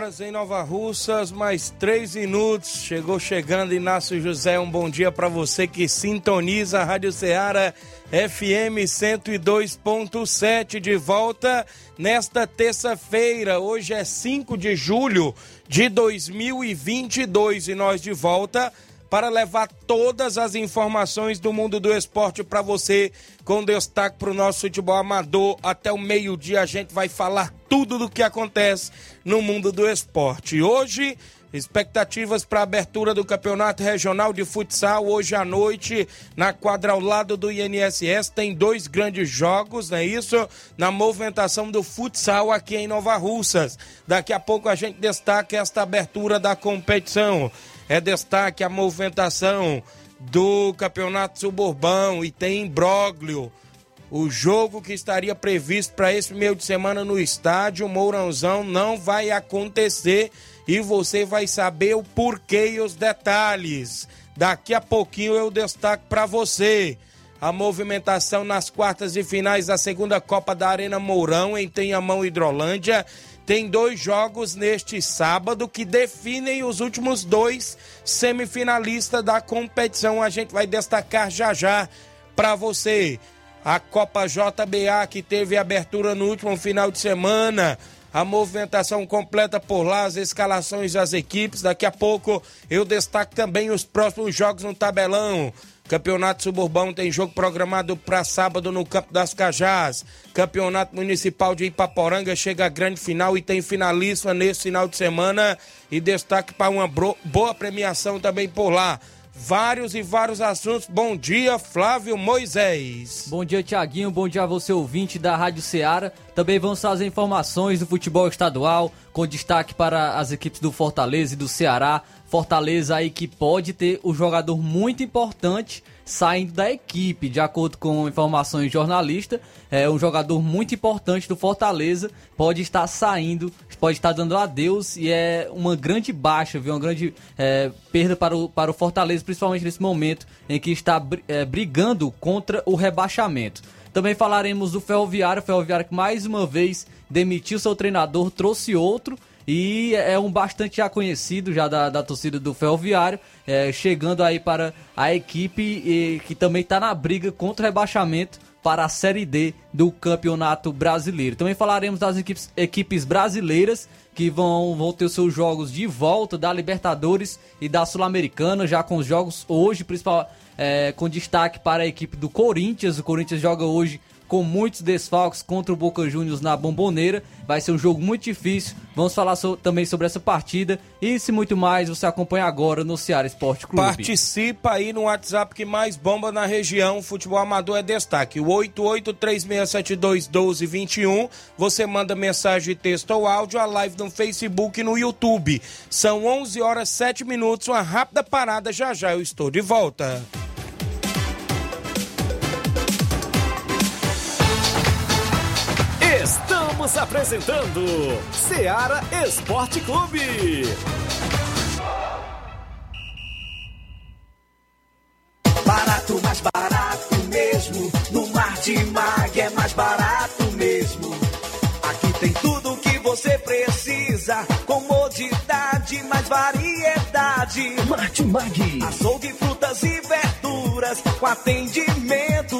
Horas em Nova Russas, mais 3 minutos. Chegou chegando Inácio José. Um bom dia para você que sintoniza a Rádio Ceará FM 102.7 de volta nesta terça-feira. Hoje é 5 de julho de 2022 e nós de volta para levar todas as informações do mundo do esporte para você, com destaque para o nosso futebol amador. Até o meio-dia a gente vai falar tudo do que acontece no mundo do esporte. Hoje, expectativas para a abertura do Campeonato Regional de Futsal hoje à noite na quadra ao lado do INSS. Tem dois grandes jogos, não é isso? Na movimentação do futsal aqui em Nova Russas. Daqui a pouco a gente destaca esta abertura da competição. É destaque a movimentação do Campeonato Suburbão e tem imbróglio. O jogo que estaria previsto para esse meio de semana no estádio Mourãozão não vai acontecer e você vai saber o porquê e os detalhes. Daqui a pouquinho eu destaco para você a movimentação nas quartas e finais da segunda Copa da Arena Mourão em Tenhamão Hidrolândia tem dois jogos neste sábado que definem os últimos dois semifinalistas da competição. A gente vai destacar já já para você. A Copa JBA que teve abertura no último final de semana. A movimentação completa por lá, as escalações das equipes. Daqui a pouco eu destaco também os próximos jogos no tabelão. Campeonato Suburbão tem jogo programado para sábado no Campo das Cajás. Campeonato Municipal de Ipaporanga chega à grande final e tem finalista nesse final de semana. E destaque para uma boa premiação também por lá vários e vários assuntos. Bom dia, Flávio Moisés. Bom dia, Tiaguinho. Bom dia a você, ouvinte da Rádio Ceará. Também vamos trazer informações do futebol estadual, com destaque para as equipes do Fortaleza e do Ceará. Fortaleza aí que pode ter o um jogador muito importante saindo da equipe, de acordo com informações jornalistas, é um jogador muito importante do Fortaleza, pode estar saindo, pode estar dando adeus e é uma grande baixa, viu? uma grande é, perda para o, para o Fortaleza, principalmente nesse momento em que está é, brigando contra o rebaixamento. Também falaremos do Ferroviário, o Ferroviário que mais uma vez demitiu seu treinador, trouxe outro e é um bastante já conhecido já da, da torcida do Ferroviário, é, chegando aí para a equipe e, que também está na briga contra o rebaixamento para a Série D do Campeonato Brasileiro. Também falaremos das equipes, equipes brasileiras que vão, vão ter seus jogos de volta da Libertadores e da Sul-Americana, já com os jogos hoje, principal, é, com destaque para a equipe do Corinthians. O Corinthians joga hoje com muitos desfalques contra o Boca Juniors na Bomboneira. Vai ser um jogo muito difícil. Vamos falar so, também sobre essa partida e se muito mais você acompanha agora no Ceará Esporte Clube. Participa aí no WhatsApp que mais bomba na região. Futebol amador é destaque. O 8836721221. Você manda mensagem, texto ou áudio, a live no Facebook e no YouTube. São 11 horas 7 minutos. Uma rápida parada. Já já eu estou de volta. Comodidade, mais variedade. Mar de Mag. Açougue, frutas e verduras. Com atendimento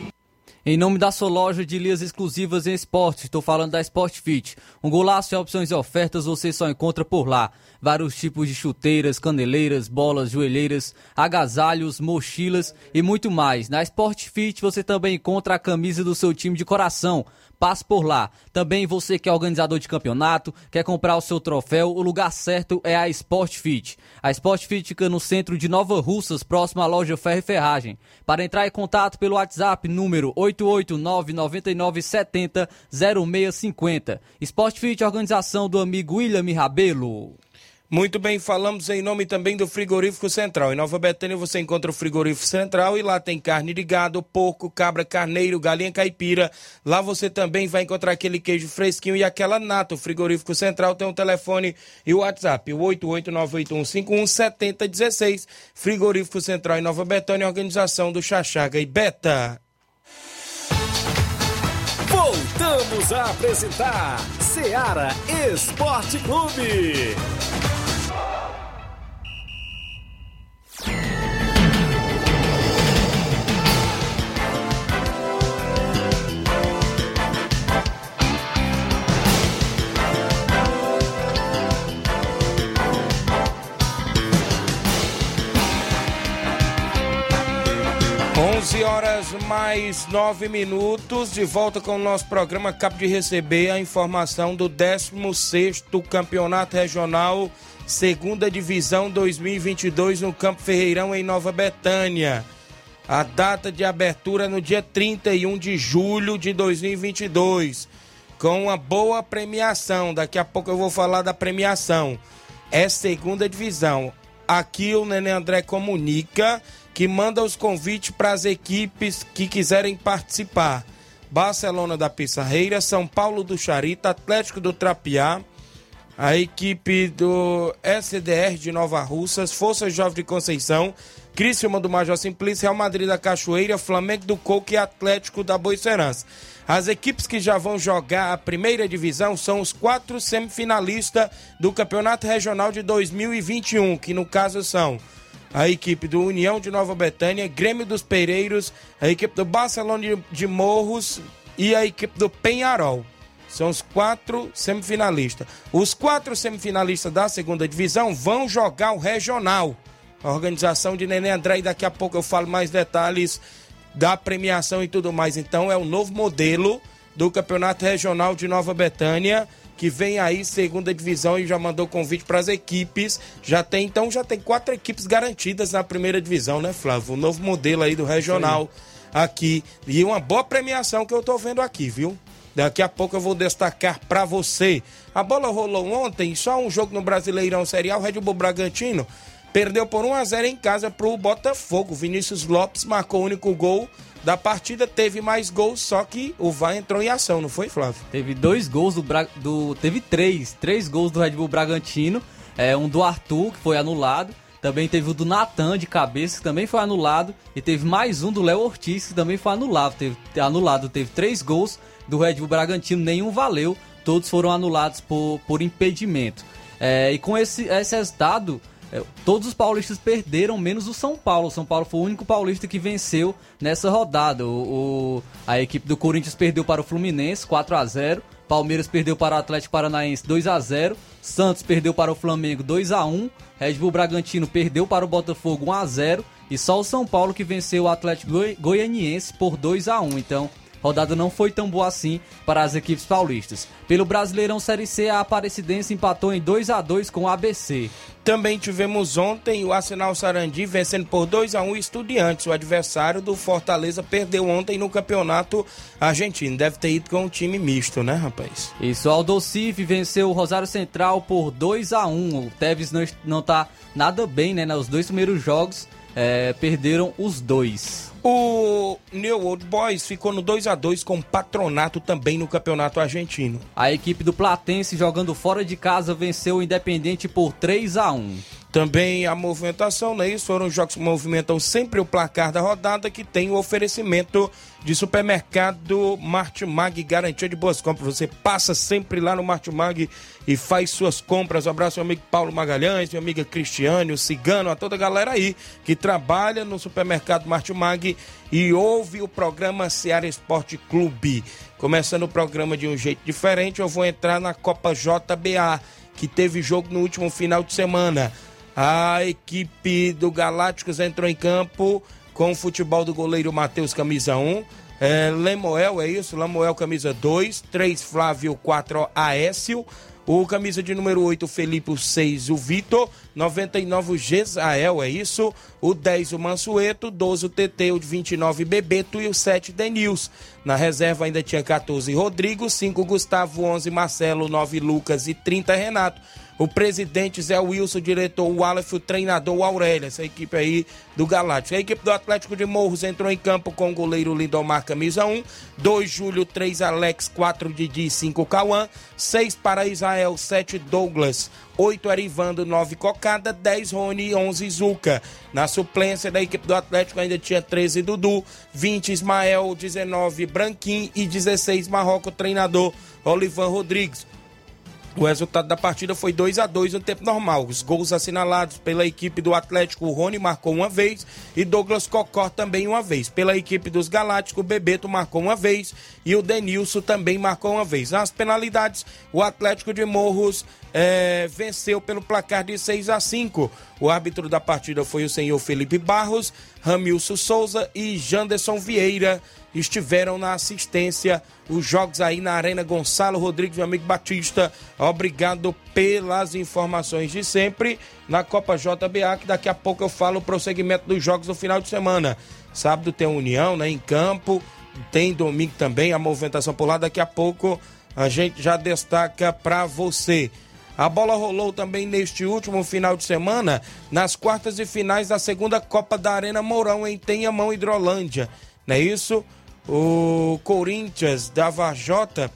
Em nome da sua loja de linhas exclusivas em esporte, estou falando da Sport Fit. Um golaço de opções e ofertas você só encontra por lá. Vários tipos de chuteiras, caneleiras, bolas, joelheiras, agasalhos, mochilas e muito mais. Na Sport Fit você também encontra a camisa do seu time de coração. Passe por lá. Também você que é organizador de campeonato, quer comprar o seu troféu, o lugar certo é a Sport Fit. A Sport Fit fica no centro de Nova Russas, próximo à loja Ferro e Ferragem. Para entrar em contato pelo WhatsApp, número 889-9970-0650. Sport Fit, organização do amigo William Rabelo. Muito bem, falamos em nome também do Frigorífico Central. Em Nova Betânia você encontra o Frigorífico Central e lá tem carne de gado, porco, cabra, carneiro, galinha caipira. Lá você também vai encontrar aquele queijo fresquinho e aquela nata. O Frigorífico Central tem um telefone e o WhatsApp, o 88981517016. Frigorífico Central em Nova Betânia, organização do Chachaga e Beta. Voltamos a apresentar Seara Esporte Clube. 11 horas mais 9 minutos, de volta com o nosso programa. Acabo de receber a informação do 16 Campeonato Regional, Segunda Divisão 2022, no Campo Ferreirão, em Nova Betânia. A data de abertura no dia 31 de julho de 2022, com uma boa premiação. Daqui a pouco eu vou falar da premiação. É segunda divisão. Aqui o Nenê André comunica que manda os convites para as equipes que quiserem participar. Barcelona da Pissarreira, São Paulo do Charita, Atlético do Trapiá, a equipe do SDR de Nova Russas, Força Jovem de Conceição, Criciúma do Major Simplício, Real Madrid da Cachoeira, Flamengo do Coco e Atlético da Boicerança. As equipes que já vão jogar a primeira divisão são os quatro semifinalistas do Campeonato Regional de 2021, que no caso são a equipe do União de Nova Betânia, Grêmio dos Pereiros, a equipe do Barcelona de Morros e a equipe do Penharol. São os quatro semifinalistas. Os quatro semifinalistas da segunda divisão vão jogar o regional. A organização de Nenê André, e daqui a pouco eu falo mais detalhes da premiação e tudo mais. Então é o novo modelo do Campeonato Regional de Nova Betânia que vem aí segunda divisão e já mandou convite para as equipes. Já tem então já tem quatro equipes garantidas na primeira divisão, né, Flávio? O novo modelo aí do regional aqui e uma boa premiação que eu tô vendo aqui, viu? Daqui a pouco eu vou destacar para você. A bola rolou ontem, só um jogo no Brasileirão Serial, Red Bull Bragantino perdeu por 1 a 0 em casa pro Botafogo. Vinícius Lopes marcou o único gol da partida teve mais gols, só que o VAR entrou em ação, não foi, Flávio? Teve dois gols do, Bra... do... teve três, três gols do Red Bull Bragantino, é, um do Arthur que foi anulado, também teve o do Natan de cabeça que também foi anulado e teve mais um do Léo Ortiz que também foi anulado, teve anulado, teve três gols do Red Bull Bragantino, nenhum valeu, todos foram anulados por, por impedimento. É, e com esse, esse resultado, todos os paulistas perderam, menos o São Paulo. O São Paulo foi o único paulista que venceu nessa rodada. O, o, a equipe do Corinthians perdeu para o Fluminense 4 a 0 Palmeiras perdeu para o Atlético Paranaense 2 a 0 Santos perdeu para o Flamengo 2 a 1 Red Bull Bragantino perdeu para o Botafogo 1 a 0 e só o São Paulo que venceu o Atlético Goianiense por 2 a 1 Então, rodada não foi tão boa assim para as equipes paulistas. Pelo Brasileirão Série C, a Aparecidense empatou em 2 a 2 com o ABC. Também tivemos ontem o Arsenal Sarandi vencendo por 2 a 1 Estudiantes. O adversário do Fortaleza perdeu ontem no campeonato argentino. Deve ter ido com um time misto, né, rapaz? Isso, o Aldocife venceu o Rosário Central por 2 a 1 O Tevez não, não tá nada bem, né, nos dois primeiros jogos é, perderam os dois. O New Old Boys ficou no 2 a 2 com o Patronato também no Campeonato Argentino. A equipe do Platense, jogando fora de casa, venceu o Independente por 3 a 1 Também a movimentação, não é isso? Foram os jogos que movimentam sempre o placar da rodada, que tem o oferecimento de supermercado Martimag, garantia de boas compras. Você passa sempre lá no Martimag e faz suas compras. Um abraço meu amigo Paulo Magalhães, minha amiga Cristiane, o Cigano, a toda a galera aí que trabalha no supermercado Martimag e ouve o programa Seara Esporte Clube. Começando o programa de um jeito diferente, eu vou entrar na Copa JBA, que teve jogo no último final de semana. A equipe do Galácticos entrou em campo com o futebol do goleiro Matheus, camisa 1. É, Lemoel, é isso? Lemoel, camisa 2. 3, Flávio, 4, Aécio. O camisa de número 8, Felipe, o 6, o Vitor. 99, o Gesael, é isso? O 10, o Mansueto. 12, o TT. O 29, Bebeto. E o 7, Denils. Na reserva ainda tinha 14, Rodrigo. 5, Gustavo. 11, Marcelo. 9, Lucas. E 30, Renato o presidente Zé Wilson, o diretor o Aleph, o treinador o Aurélio, essa equipe aí do Galáctico. A equipe do Atlético de Morros entrou em campo com o goleiro Lindomar, camisa 1, 2 Júlio, 3 Alex, 4 Didi, 5 Cauã, 6 para Israel, 7 Douglas, 8 Erivando, 9 Cocada, 10 Rony e 11 Zuca. Na suplência da equipe do Atlético ainda tinha 13 Dudu, 20 Ismael, 19 Branquim e 16 Marroco, treinador Olivan Rodrigues. O resultado da partida foi 2 a 2 no tempo normal. Os gols assinalados pela equipe do Atlético, o Rony marcou uma vez e Douglas Cocó também uma vez. Pela equipe dos Galácticos, o Bebeto marcou uma vez e o Denilson também marcou uma vez. Nas penalidades, o Atlético de Morros é, venceu pelo placar de 6 a 5. O árbitro da partida foi o senhor Felipe Barros, Ramilson Souza e Janderson Vieira estiveram na assistência. Os jogos aí na Arena Gonçalo Rodrigues, meu amigo Batista. Obrigado pelas informações de sempre na Copa JBA, que daqui a pouco eu falo o prosseguimento dos jogos no final de semana. Sábado tem União, né, em campo. Tem domingo também a movimentação por lá. Daqui a pouco a gente já destaca para você. A bola rolou também neste último final de semana nas quartas e finais da segunda Copa da Arena Mourão em Tenhamão, Hidrolândia. Não é isso? O Corinthians da Varjota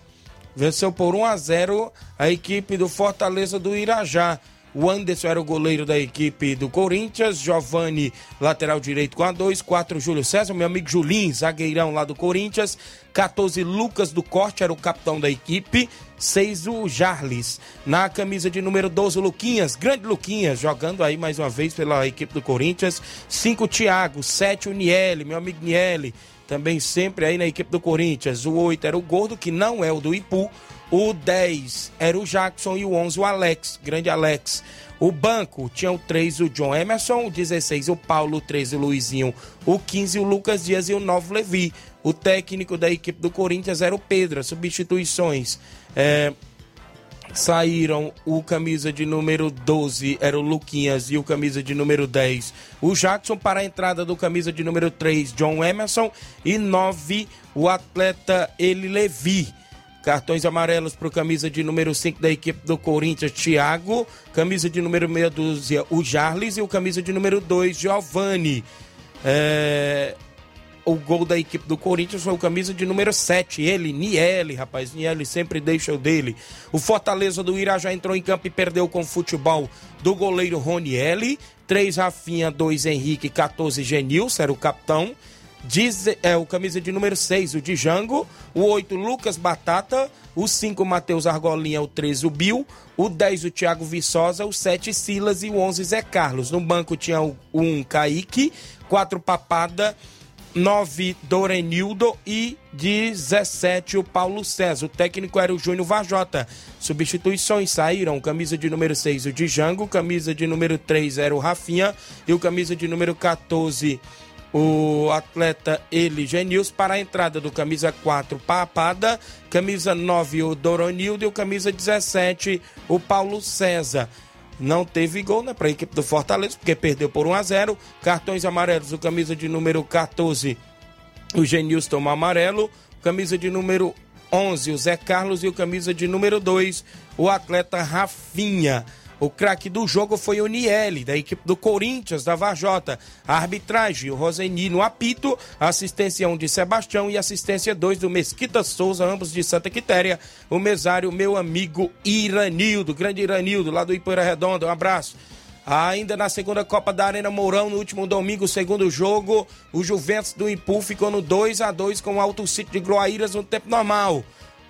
venceu por 1 a 0 a equipe do Fortaleza do Irajá. O Anderson era o goleiro da equipe do Corinthians, Giovanni, lateral direito com a 2, 4, Júlio César, meu amigo Julinho, zagueirão lá do Corinthians, 14, Lucas do Corte, era o capitão da equipe, 6, o Jarles. Na camisa de número 12, o Luquinhas, grande Luquinhas, jogando aí mais uma vez pela equipe do Corinthians, 5, Thiago, 7, o Niele, meu amigo Niele, também sempre aí na equipe do Corinthians. O 8 era o Gordo, que não é o do Ipu. O 10 era o Jackson e o 11 o Alex, grande Alex. O banco tinha o 3 o John Emerson, o 16 o Paulo, o 13 o Luizinho, o 15 o Lucas Dias e o 9 o Levi. O técnico da equipe do Corinthians era o Pedro. Substituições. É, saíram o camisa de número 12, era o Luquinhas, e o camisa de número 10, o Jackson, para a entrada do camisa de número 3, John Emerson, e 9, o atleta Eli Levi. Cartões amarelos para o camisa de número 5 da equipe do Corinthians, Thiago. Camisa de número meia dúzia, o Jarles. E o camisa de número 2, Giovanni. É, o gol da equipe do Corinthians foi o camisa de número 7, ele, Niele, rapaz, Niele sempre deixa o dele. O Fortaleza do Irajá entrou em campo e perdeu com o futebol do goleiro Ronielli, 3 Rafinha, 2 Henrique, 14 Genilson, era o capitão. Diz, é, o camisa de número 6, o Django. O 8, Lucas Batata. O 5, Matheus Argolinha. O 13, o Bill. O 10, o Thiago Viçosa. O 7, Silas. E o 11, Zé Carlos. No banco tinha o 1, Kaique. 4, Papada. 9, Dorenildo e 17, o Paulo César. O técnico era o Júnior Vajota. Substituições saíram: camisa de número 6, o Django, camisa de número 3 era o Rafinha e o camisa de número 14, o atleta Eli Genils. Para a entrada do camisa 4, Papada, camisa 9, o Doronildo e o camisa 17, o Paulo César não teve gol né, para a equipe do Fortaleza, porque perdeu por 1 a 0 Cartões amarelos, o camisa de número 14, o Genilson amarelo. Camisa de número 11, o Zé Carlos. E o camisa de número 2, o atleta Rafinha. O craque do jogo foi o Niele, da equipe do Corinthians, da Varjota. Arbitragem, o Roseni no apito, assistência 1 de Sebastião e assistência 2 do Mesquita Souza, ambos de Santa Quitéria. O mesário, meu amigo Iranildo, grande Iranildo, lá do Ipoeira Redonda. Um abraço. Ainda na segunda Copa da Arena Mourão, no último domingo, segundo jogo, o Juventus do Impu ficou no 2 a 2 com o Alto City de Groaíras no tempo normal.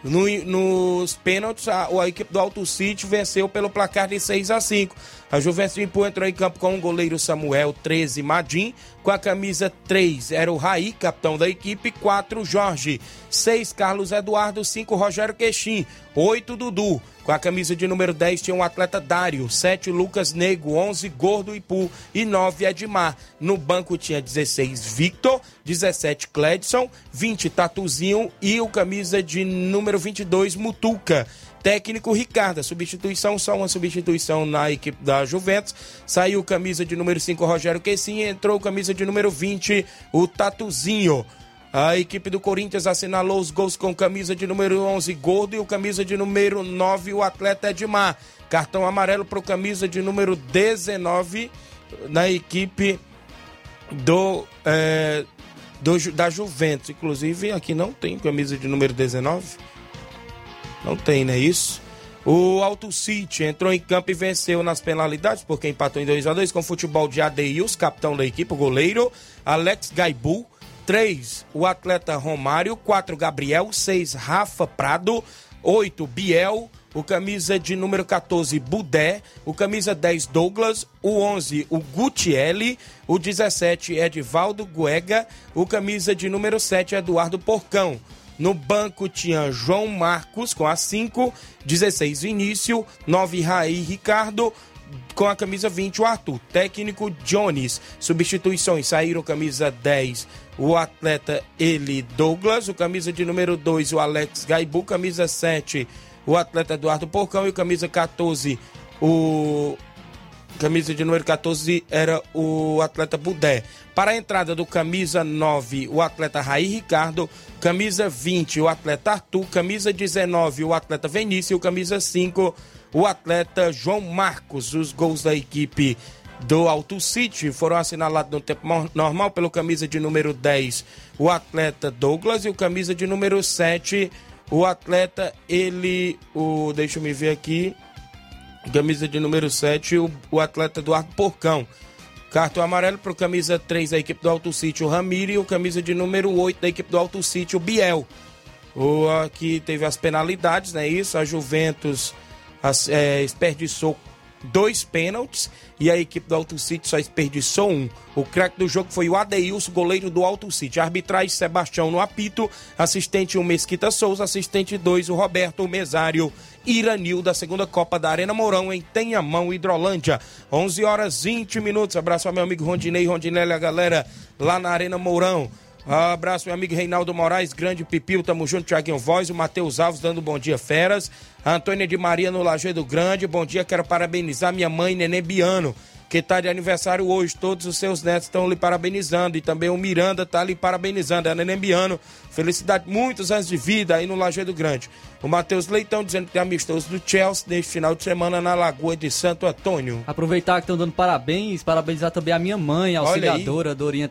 No, nos pênaltis, a, a, equipe do Alto City venceu pelo placar de 6 a 5 A Juventus Impu entrou em campo com o goleiro Samuel 13 Madim, com a camisa 3 era o Raí, capitão da equipe, 4 Jorge, 6 Carlos Eduardo, 5 Rogério Queixim, 8 Dudu. Com a camisa de número 10 tinha o um atleta Dário, 7 Lucas Nego, 11 Gordo Ipu e 9 Edmar. No banco tinha 16 Victor, 17 Cledson, 20 Tatuzinho e o camisa de número 22 Mutuca. Técnico Ricardo, substituição, só uma substituição na equipe da Juventus. Saiu camisa de número 5 Rogério Quessim e entrou camisa de número 20 o Tatuzinho. A equipe do Corinthians assinalou os gols com camisa de número 11, Gordo, e o camisa de número 9, o atleta Edmar. Cartão amarelo para o camisa de número 19 na equipe do, é, do, da Juventus. Inclusive, aqui não tem camisa de número 19. Não tem, não é isso? O Alto City entrou em campo e venceu nas penalidades, porque empatou em 2 a 2 com o futebol de Adeils, capitão da equipe, o goleiro, Alex Gaibu, 3, o atleta Romário. 4, Gabriel. 6, Rafa Prado. 8, Biel. O camisa de número 14, Budé. O camisa 10, Douglas. O 11, o Gutielli. O 17, Edvaldo Guega. O camisa de número 7, Eduardo Porcão. No banco tinha João Marcos com a 5, 16 Vinícius, 9 Raí Ricardo, com a camisa 20 o Arthur. Técnico Jones. Substituições saíram camisa 10 o atleta Eli Douglas, o camisa de número 2 o Alex Gaibu, camisa 7 o atleta Eduardo Porcão e o camisa 14 o camisa de número 14 era o atleta Budé. Para a entrada do camisa 9, o atleta Raí Ricardo, camisa 20, o atleta Arthur, camisa 19, o atleta Vinícius, camisa 5, o atleta João Marcos. Os gols da equipe do Alto City foram assinalados no tempo normal pelo camisa de número 10, o atleta Douglas, e o camisa de número 7, o atleta, ele, o, deixa eu me ver aqui, camisa de número 7, o, o atleta Eduardo Porcão. Cartão amarelo para o camisa 3 da equipe do Alto City, o Ramiro, e o camisa de número 8 da equipe do Alto City, o Biel. O, aqui teve as penalidades, né? Isso, a Juventus as, é, desperdiçou dois pênaltis e a equipe do Alto City só desperdiçou um. O craque do jogo foi o Adeilson, goleiro do Alto City. Arbitragem Sebastião no apito, assistente o Mesquita Souza, assistente 2 o Roberto o Mesário Iranil da segunda Copa da Arena Mourão em Tenhamão, Hidrolândia. 11 horas 20 minutos. Abraço ao meu amigo Rondinei, Rondinelli, a galera lá na Arena Mourão. Abraço, meu amigo Reinaldo Moraes, grande Pipil, tamo junto, Tiaguinho Voz, o Matheus Alves dando bom dia, feras. A Antônia de Maria no Lajeado Grande, bom dia, quero parabenizar minha mãe, Nenê Biano, que tá de aniversário hoje. Todos os seus netos estão lhe parabenizando e também o Miranda tá lhe parabenizando. É Nenê Biano, felicidade, muitos anos de vida aí no Lajeado Grande. O Matheus Leitão dizendo que tem amistoso do Chelsea neste final de semana na Lagoa de Santo Antônio. Aproveitar que estão dando parabéns, parabenizar também a minha mãe, a auxiliadora, Dorinha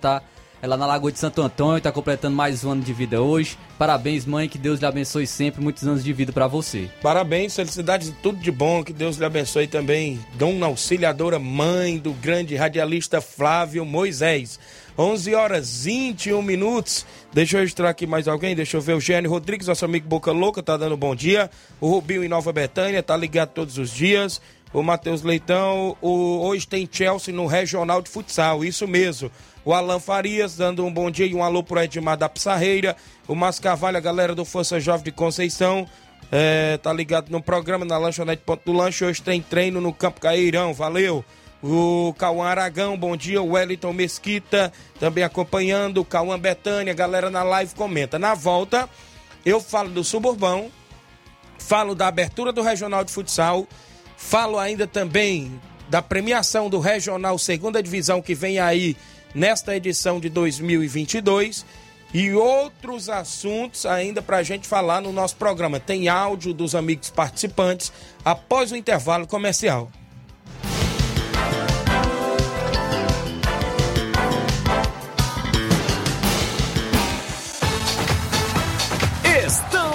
tá ela na Lagoa de Santo Antônio, está completando mais um ano de vida hoje. Parabéns, mãe, que Deus lhe abençoe sempre, muitos anos de vida para você. Parabéns, felicidades, tudo de bom, que Deus lhe abençoe também. Dona Auxiliadora, mãe do grande radialista Flávio Moisés. 11 horas 21 minutos. Deixa eu registrar aqui mais alguém. Deixa eu ver. O Gênio Rodrigues, nosso amigo Boca Louca, tá dando bom dia. O Rubinho em Nova Betânia, tá ligado todos os dias. O Matheus Leitão, o, hoje tem Chelsea no Regional de Futsal, isso mesmo. O Alan Farias dando um bom dia e um alô pro Edmar da Pissarreira. O Mascavalho, a galera do Força Jovem de Conceição. É, tá ligado no programa na Lanchonete Ponto do Lanche. Hoje tem treino no Campo Cairão. Valeu! O Cauã Aragão, bom dia. O Wellington Mesquita também acompanhando. O Cauã Betânia, galera na live comenta. Na volta, eu falo do Suburbão, falo da abertura do Regional de Futsal, falo ainda também da premiação do Regional Segunda Divisão que vem aí nesta edição de 2022 e outros assuntos ainda para a gente falar no nosso programa. Tem áudio dos amigos participantes após o intervalo comercial.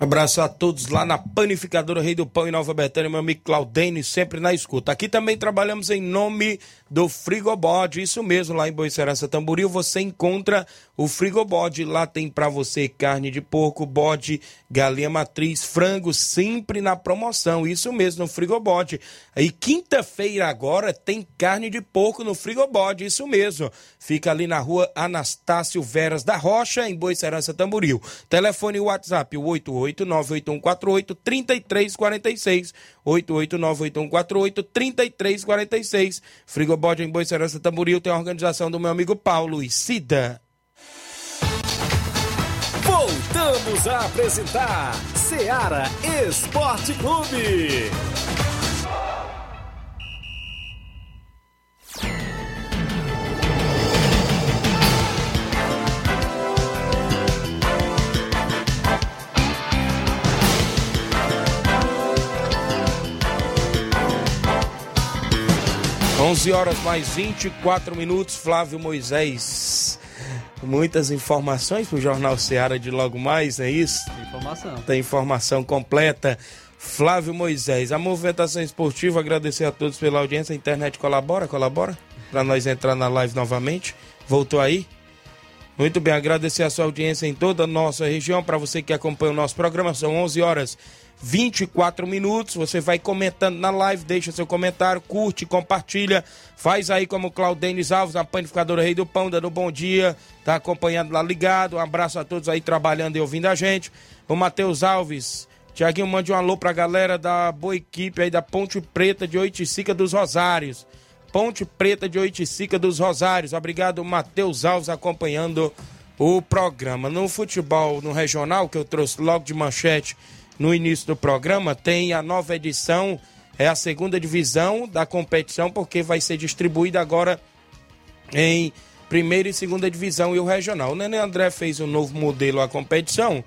Abraço a todos lá na Panificadora Rei do Pão em Nova Betânia, meu amigo Claudene, sempre na escuta. Aqui também trabalhamos em nome do Frigobode, isso mesmo, lá em Boicerança Tamboril você encontra o Frigobode. Lá tem para você carne de porco, bode, galinha matriz, frango, sempre na promoção, isso mesmo, no Frigobode. E quinta-feira agora tem carne de porco no Frigobode, isso mesmo. Fica ali na rua Anastácio Veras da Rocha, em Boicerança Tamboril. Telefone WhatsApp, o 88981483346. 88981483346. Frigobode em Boicerança Tamboril tem a organização do meu amigo Paulo e Cida. Voltamos a apresentar Seara Esporte Clube. 11 horas mais 24 minutos, Flávio Moisés. Muitas informações para o Jornal Seara de logo mais, é isso? Informação. Tem informação completa. Flávio Moisés, a movimentação esportiva, agradecer a todos pela audiência. A internet colabora, colabora? Para nós entrar na live novamente. Voltou aí? Muito bem, agradecer a sua audiência em toda a nossa região. Para você que acompanha o nosso programa, são 11 horas 24 minutos. Você vai comentando na live, deixa seu comentário, curte, compartilha. Faz aí como Claudenis Alves, a panificadora Rei do Pão, dando bom dia. Tá acompanhando lá ligado. Um abraço a todos aí trabalhando e ouvindo a gente. O Matheus Alves. Tiaguinho, mande um alô pra galera da boa equipe aí da Ponte Preta de Oiticica dos Rosários. Ponte Preta de Oiticica dos Rosários. Obrigado, Matheus Alves, acompanhando o programa. No futebol, no regional, que eu trouxe logo de manchete no início do programa, tem a nova edição, é a segunda divisão da competição, porque vai ser distribuída agora em primeira e segunda divisão e o regional. O Nenê André fez um novo modelo à competição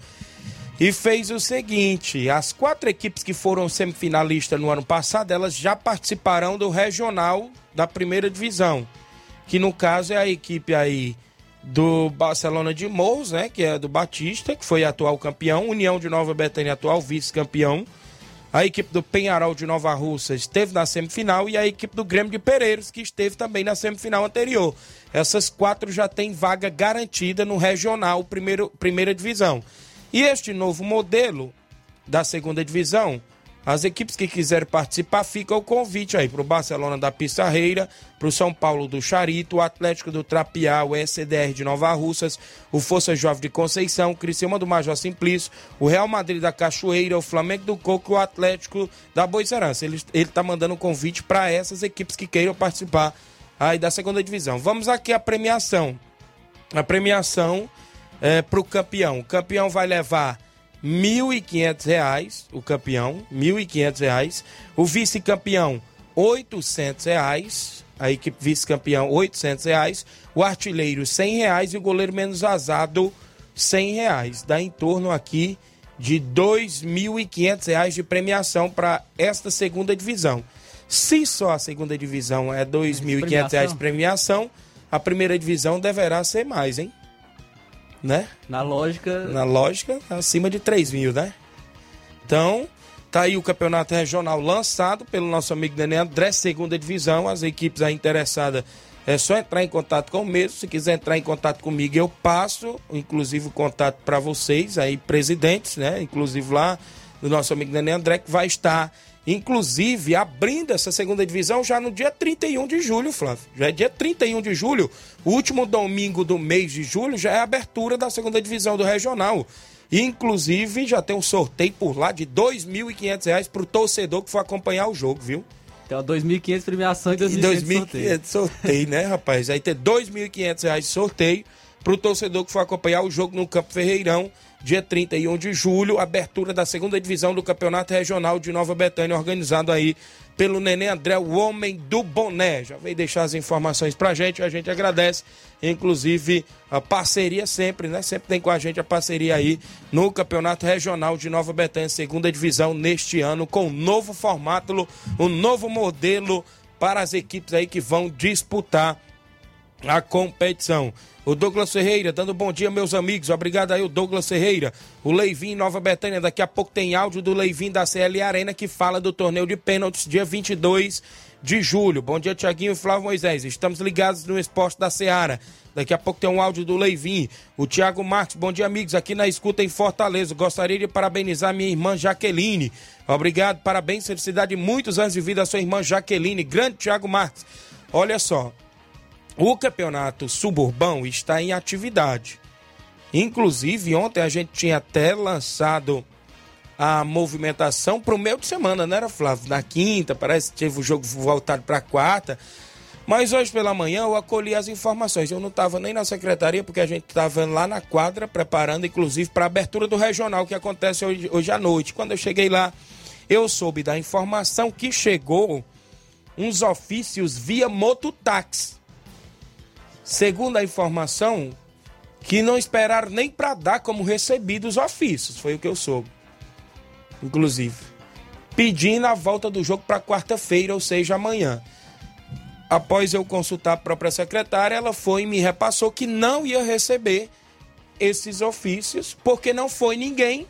e fez o seguinte: as quatro equipes que foram semifinalistas no ano passado, elas já participarão do regional da primeira divisão, que no caso é a equipe aí do Barcelona de Morros, né, que é do Batista, que foi atual campeão, União de Nova Betânia atual vice-campeão. A equipe do Penharol de Nova Russa esteve na semifinal e a equipe do Grêmio de Pereiros, que esteve também na semifinal anterior. Essas quatro já têm vaga garantida no regional primeiro, primeira divisão. E este novo modelo da segunda divisão as equipes que quiserem participar, fica o convite aí para o Barcelona da Pissarreira, para o São Paulo do Charito, o Atlético do Trapiá, o SDR de Nova Russas, o Força Jovem de Conceição, o Criciúma do Major Simplício, o Real Madrid da Cachoeira, o Flamengo do Coco e o Atlético da Boicerança. Ele está mandando um convite para essas equipes que queiram participar aí da segunda divisão. Vamos aqui à premiação. A premiação é, para o campeão. O campeão vai levar R$ 1.500, o campeão, R$ 1.500. O vice-campeão, R$ 800. A equipe vice-campeão, R$ 800. O artilheiro, R$ 100. E o goleiro menos vazado, R$ 100. Dá em torno aqui de R$ 2.500 de premiação para esta segunda divisão. Se só a segunda divisão é R$ 2.500 de premiação, a primeira divisão deverá ser mais, hein? Né? Na lógica. Na lógica, acima de 3 mil, né? Então, tá aí o campeonato regional lançado pelo nosso amigo Nenê André, segunda divisão. As equipes aí interessadas é só entrar em contato com o mesmo. Se quiser entrar em contato comigo, eu passo, inclusive, o contato para vocês, aí, presidentes, né? Inclusive lá do nosso amigo Nenê André, que vai estar inclusive abrindo essa segunda divisão já no dia 31 de julho, Flávio. Já é dia 31 de julho, o último domingo do mês de julho já é a abertura da segunda divisão do regional. Inclusive, já tem um sorteio por lá de R$ 2.500 para o torcedor que for acompanhar o jogo, viu? Então, R$ 2.500 premiação e R$ 2.500 sorteio. sorteio, né, rapaz? Aí tem R$ 2.500 de sorteio para o torcedor que for acompanhar o jogo no Campo Ferreirão, dia 31 de julho, abertura da segunda divisão do Campeonato Regional de Nova Betânia, organizado aí pelo Nenê André, o homem do boné. Já veio deixar as informações pra gente, a gente agradece. Inclusive, a parceria sempre, né? Sempre tem com a gente a parceria aí no Campeonato Regional de Nova Betânia, segunda divisão, neste ano, com um novo formato, um novo modelo para as equipes aí que vão disputar a competição. O Douglas Ferreira, dando bom dia, meus amigos. Obrigado aí, o Douglas Ferreira. O Leivin Nova Betânia. Daqui a pouco tem áudio do Leivin da CL Arena que fala do torneio de pênaltis, dia 22 de julho. Bom dia, Tiaguinho e Flávio Moisés. Estamos ligados no esporte da Seara. Daqui a pouco tem um áudio do Leivin. O Tiago Marques, bom dia, amigos. Aqui na escuta em Fortaleza. Gostaria de parabenizar minha irmã Jaqueline. Obrigado, parabéns, felicidade, muitos anos de vida a sua irmã Jaqueline. Grande Tiago Marques. Olha só, o campeonato suburbão está em atividade. Inclusive, ontem a gente tinha até lançado a movimentação para o meio de semana, não era, Flávio? Na quinta, parece que teve o jogo voltado para quarta. Mas hoje pela manhã eu acolhi as informações. Eu não estava nem na secretaria, porque a gente estava lá na quadra, preparando, inclusive, para a abertura do regional que acontece hoje, hoje à noite. Quando eu cheguei lá, eu soube da informação que chegou uns ofícios via mototáxi segundo a informação, que não esperaram nem para dar como recebidos os ofícios, foi o que eu soube. Inclusive, pedindo a volta do jogo para quarta-feira, ou seja, amanhã. Após eu consultar a própria secretária, ela foi e me repassou que não ia receber esses ofícios, porque não foi ninguém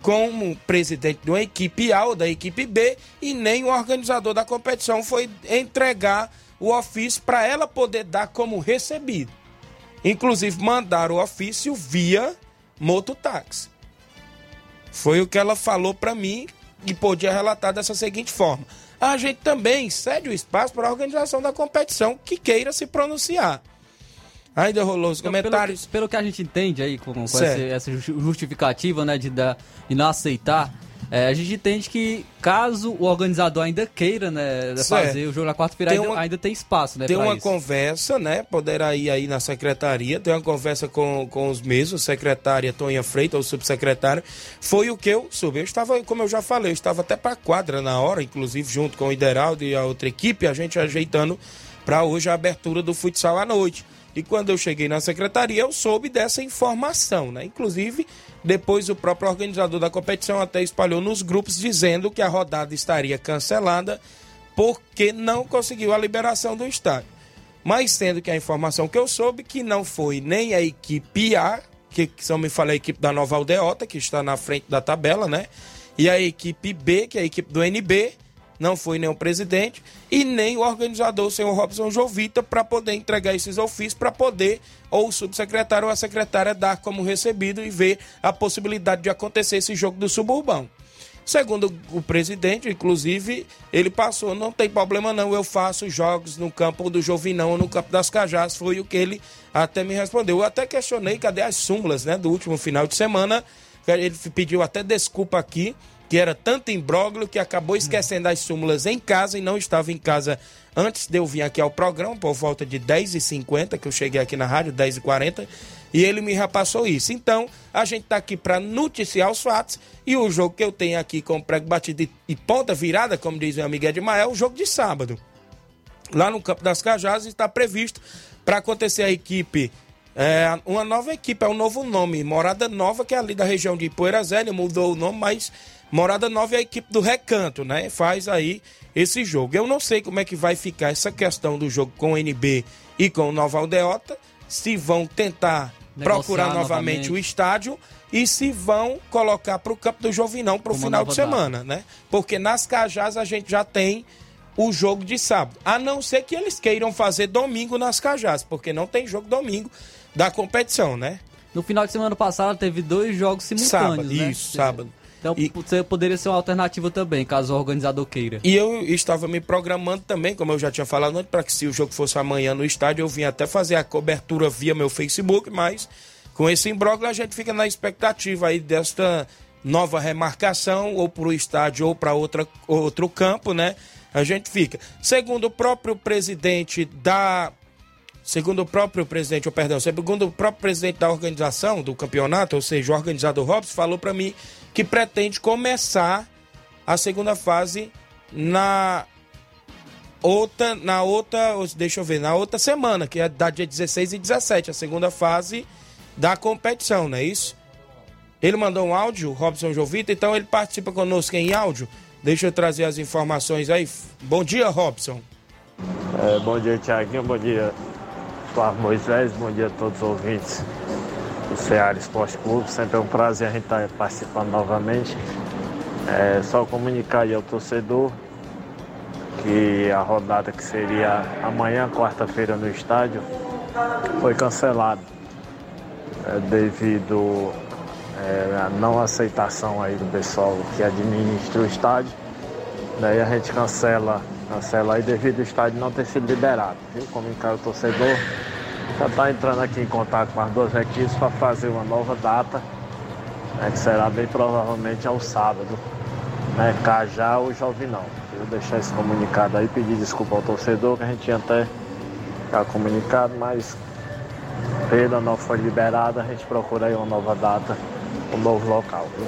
como presidente de uma equipe A ou da equipe B e nem o organizador da competição foi entregar o ofício para ela poder dar como recebido. Inclusive, mandar o ofício via mototáxi. Foi o que ela falou para mim e podia relatar dessa seguinte forma. A gente também cede o espaço para a organização da competição que queira se pronunciar. Ainda rolou os então, comentários. Pelo, pelo, que a gente entende aí com, com essa, essa, justificativa né, de, de não aceitar é, a gente entende que caso o organizador ainda queira né, fazer o jogo na quarta-feira, ainda, ainda, tem espaço, né? Tem uma isso. conversa, né? Poderá ir aí na secretaria, tem uma conversa com, com os mesmos, secretária Tonha Freitas, ou subsecretário. Foi o que eu soube. Eu estava, como eu já falei, eu estava até para quadra na hora, inclusive junto com o Ideraldo e a outra equipe, a gente ajeitando para hoje a abertura do futsal à noite. E quando eu cheguei na secretaria, eu soube dessa informação, né? Inclusive, depois o próprio organizador da competição até espalhou nos grupos dizendo que a rodada estaria cancelada porque não conseguiu a liberação do estádio. Mas sendo que a informação que eu soube que não foi nem a equipe A, que, só me fala a equipe da Nova Aldeota, que está na frente da tabela, né? E a equipe B, que é a equipe do NB, não foi nem o presidente e nem o organizador, o senhor Robson Jovita, para poder entregar esses ofícios, para poder ou o subsecretário ou a secretária dar como recebido e ver a possibilidade de acontecer esse jogo do suburbão. Segundo o presidente, inclusive, ele passou, não tem problema não, eu faço jogos no campo do Jovinão ou no campo das Cajás, foi o que ele até me respondeu. Eu até questionei cadê as súmulas, né, do último final de semana, ele pediu até desculpa aqui, que era tanto imbróglio que acabou esquecendo as súmulas em casa e não estava em casa antes de eu vir aqui ao programa, por volta de 10h50, que eu cheguei aqui na rádio, 10h40, e ele me repassou isso. Então, a gente está aqui para noticiar os fatos e o jogo que eu tenho aqui com prego batido e ponta virada, como diz meu amigo Edmar, é o jogo de sábado. Lá no Campo das Cajás está previsto para acontecer a equipe é, uma nova equipe, é um novo nome, Morada Nova, que é ali da região de Poeira Zélia, mudou o nome, mas Morada Nova é a equipe do Recanto, né? Faz aí esse jogo. Eu não sei como é que vai ficar essa questão do jogo com o NB e com o Nova Aldeota, se vão tentar Negociar procurar novamente, novamente, o estádio e se vão colocar para o campo do Jovinão para o final de semana, data. né? Porque nas Cajás a gente já tem o jogo de sábado. A não ser que eles queiram fazer domingo nas Cajás, porque não tem jogo domingo da competição, né? No final de semana passado teve dois jogos simultâneos, sábado, né? Isso, sábado. Então e, você poderia ser uma alternativa também, caso o organizador queira. E eu estava me programando também, como eu já tinha falado antes, para que se o jogo fosse amanhã no estádio, eu vim até fazer a cobertura via meu Facebook, mas com esse imbróglio, a gente fica na expectativa aí desta nova remarcação, ou para o estádio ou para outro campo, né? A gente fica. Segundo o próprio presidente da. Segundo o próprio presidente, ou perdão, segundo o próprio presidente da organização do campeonato, ou seja, o organizador Robson, falou para mim que pretende começar a segunda fase na outra, na outra, deixa eu ver, na outra semana, que é da dia 16 e 17, a segunda fase da competição, não é isso? Ele mandou um áudio, Robson Jovita, então ele participa conosco em áudio. Deixa eu trazer as informações aí. Bom dia, Robson. É, bom dia, Tiaguinho. Bom dia, Flávio Moisés. Bom dia a todos os ouvintes do Ceará Esporte Clube. Sempre é um prazer a gente estar participando novamente. É só comunicar aí ao torcedor que a rodada que seria amanhã, quarta-feira, no estádio, foi cancelada é, devido é, a não aceitação aí do pessoal que administra o estádio. Daí a gente cancela, cancela aí devido ao estádio não ter sido liberado, viu? Comunicar o torcedor já está entrando aqui em contato com as duas equipes para fazer uma nova data, né, que será bem provavelmente ao sábado, né, Cajá ou Jovinão. Vou deixar esse comunicado aí, pedir desculpa ao torcedor, que a gente tinha até já comunicado, mas pela não foi liberada, a gente procura aí uma nova data o novo local. Viu?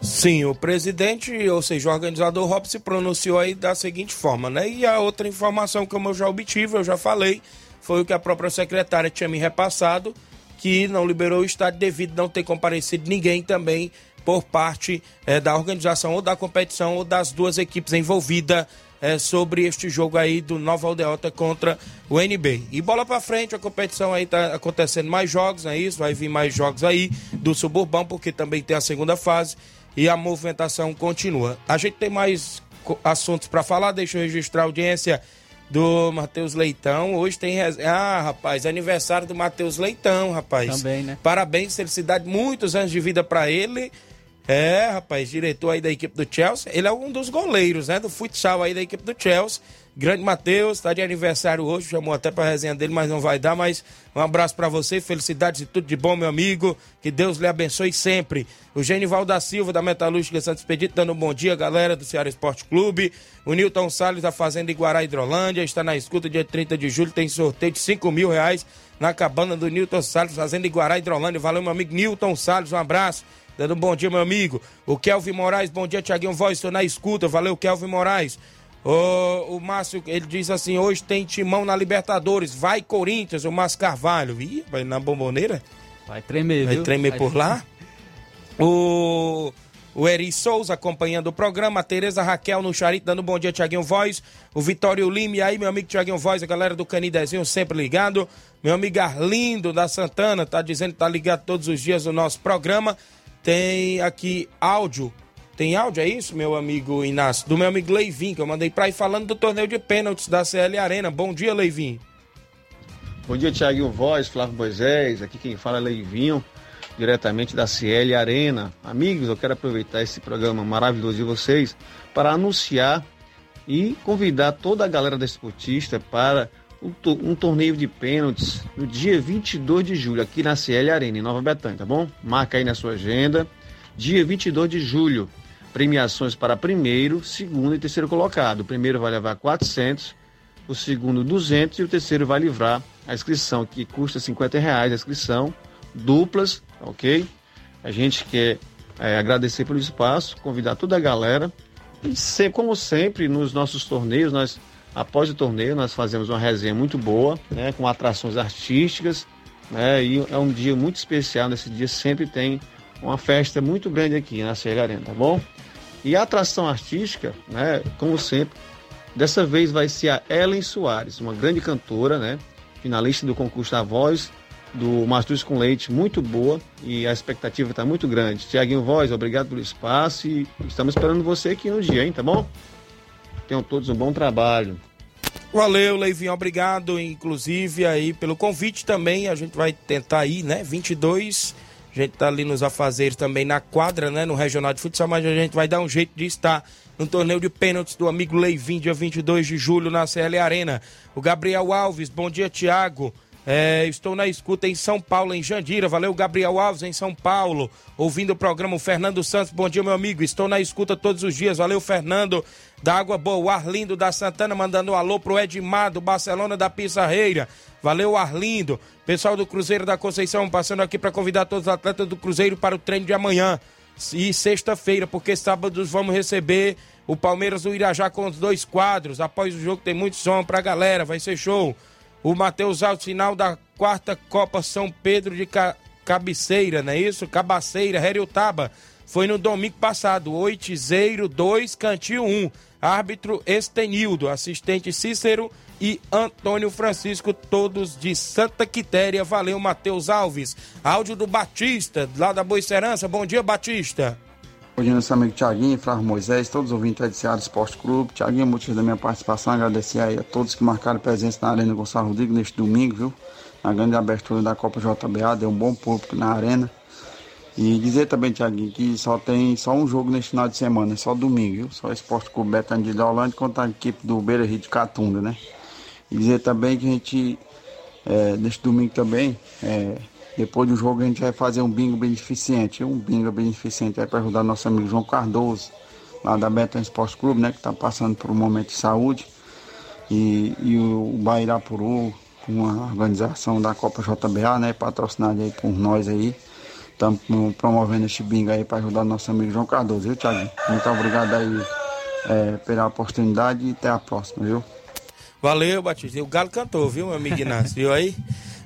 Sim, o presidente, ou seja, o organizador Rob se pronunciou aí da seguinte forma, né? E a outra informação, como eu já obtive, eu já falei, foi o que a própria secretária tinha me repassado, que não liberou o estádio devido não ter comparecido ninguém também por parte é, da organização ou da competição ou das duas equipes envolvidas é, sobre este jogo aí do Nova Aldeota contra o NB. E bola para frente, a competição aí tá acontecendo mais jogos, é isso? Vai vir mais jogos aí do Suburbão, porque também tem a segunda fase e a movimentação continua. A gente tem mais assuntos para falar, deixa eu registrar a audiência do Matheus Leitão. Hoje tem. Ah, rapaz, aniversário do Matheus Leitão, rapaz. Também, né? Parabéns, felicidade, muitos anos de vida para ele. É, rapaz, diretor aí da equipe do Chelsea. Ele é um dos goleiros, né? Do futsal aí da equipe do Chelsea. Grande Matheus, tá de aniversário hoje, chamou até pra resenha dele, mas não vai dar. Mas um abraço para você, felicidades e tudo de bom, meu amigo. Que Deus lhe abençoe sempre. O Genival da Silva, da Metalúrgica Santos Expedito, dando um bom dia, galera do Ceará Esporte Clube. O Nilton Salles, da Fazenda Iguará Hidrolândia, está na escuta, dia 30 de julho, tem sorteio de 5 mil reais na cabana do Nilton Salles, Fazenda Iguará Hidrolândia. Valeu, meu amigo Nilton Salles, um abraço. Dando um bom dia, meu amigo. O Kelvin Moraes, bom dia, Tiaguinho Voz, estou na escuta. Valeu, Kelvin Moraes. O, o Márcio, ele diz assim: hoje tem timão na Libertadores. Vai, Corinthians, o Márcio Carvalho. Ih, vai na bomboneira? Vai tremer, Vai viu? tremer Vai... por lá? O. O Eri Souza acompanhando o programa, a Tereza Raquel no Charito dando um bom dia, Tiaguinho Voz, o Vitório Lima, e aí, meu amigo Tiaguinho Voz, a galera do Canidezinho sempre ligado, meu amigo Arlindo da Santana tá dizendo que tá ligado todos os dias no nosso programa, tem aqui áudio. Tem áudio, é isso, meu amigo Inácio? Do meu amigo Leivin, que eu mandei pra ir falando do torneio de pênaltis da CL Arena. Bom dia, Leivin. Bom dia, Tiaguinho Voz, Flávio Moisés. Aqui quem fala é Leivinho, diretamente da CL Arena. Amigos, eu quero aproveitar esse programa maravilhoso de vocês para anunciar e convidar toda a galera da esportista para um torneio de pênaltis no dia 22 de julho, aqui na CL Arena, em Nova Betânia, tá bom? Marca aí na sua agenda. Dia 22 de julho, premiações para primeiro, segundo e terceiro colocado. O primeiro vai levar 400, o segundo 200 e o terceiro vai livrar a inscrição, que custa 50 reais a inscrição, duplas, ok? A gente quer é, agradecer pelo espaço, convidar toda a galera. E sempre, como sempre, nos nossos torneios, nós Após o torneio, nós fazemos uma resenha muito boa, né, com atrações artísticas, né, e é um dia muito especial. Nesse dia sempre tem uma festa muito grande aqui na CL Arena, tá bom? E a atração artística, né, como sempre, dessa vez vai ser a Ellen Soares, uma grande cantora, né, finalista do concurso da Voz do Mastruz com Leite, muito boa e a expectativa está muito grande. Tiaguinho Voz, obrigado pelo espaço e estamos esperando você aqui no dia, hein, tá bom? Tenham todos um bom trabalho. Valeu, Leivinho, obrigado, inclusive, aí pelo convite também. A gente vai tentar ir, né? 22. A gente tá ali nos afazeres também na quadra, né? No Regional de Futsal, mas a gente vai dar um jeito de estar no torneio de pênaltis do amigo Leivinho, dia 22 de julho, na CL Arena. O Gabriel Alves, bom dia, Tiago. É, estou na escuta em São Paulo, em Jandira. Valeu, Gabriel Alves, em São Paulo. Ouvindo o programa, o Fernando Santos. Bom dia, meu amigo. Estou na escuta todos os dias. Valeu, Fernando. Da Água Boa, o Arlindo da Santana, mandando um alô pro Edmar, do Barcelona da Pissarreira. Valeu, Arlindo. Pessoal do Cruzeiro da Conceição, passando aqui para convidar todos os atletas do Cruzeiro para o treino de amanhã e sexta-feira, porque sábado vamos receber o Palmeiras do Irajá com os dois quadros. Após o jogo tem muito som pra galera, vai ser show. O Matheus Alto, final da quarta Copa São Pedro de Ca... Cabeceira, não é isso? Cabaceira, Heriotaba. Foi no domingo passado, Oitizeiro 2, Cantinho 1. Árbitro Estenildo, assistente Cícero e Antônio Francisco, todos de Santa Quitéria. Valeu, Matheus Alves. Áudio do Batista, lá da Boa Serança. Bom dia, Batista. Bom dia, nosso amigo Tiaguinho, Flávio Moisés, todos os ouvintes do Ceará Esporte Clube. Tiaguinho, motivo da minha participação, agradecer aí a todos que marcaram presença na Arena Gonçalo Rodrigues neste domingo, viu? Na grande abertura da Copa JBA, deu um bom público na arena. E dizer também, Tiaguinho, que só tem só um jogo neste final de semana, é só domingo, viu? Só Esporte Clube Betânia de Holanda contra a equipe do Beira Rio de Catunda, né? E dizer também que a gente, é, neste domingo também, é, depois do jogo a gente vai fazer um bingo beneficente, um bingo beneficente aí para ajudar nosso amigo João Cardoso, lá da Betão Esporte Clube, né, que está passando por um momento de saúde. E, e o Bairapuru, com a organização da Copa JBA, né, patrocinada aí por nós aí. Estamos promovendo este bingo aí para ajudar nosso amigo João Cardoso, viu, Thiago? Muito obrigado aí é, pela oportunidade e até a próxima, viu? Valeu, Batista. O Galo cantou, viu, meu amigo Inácio? Viu aí?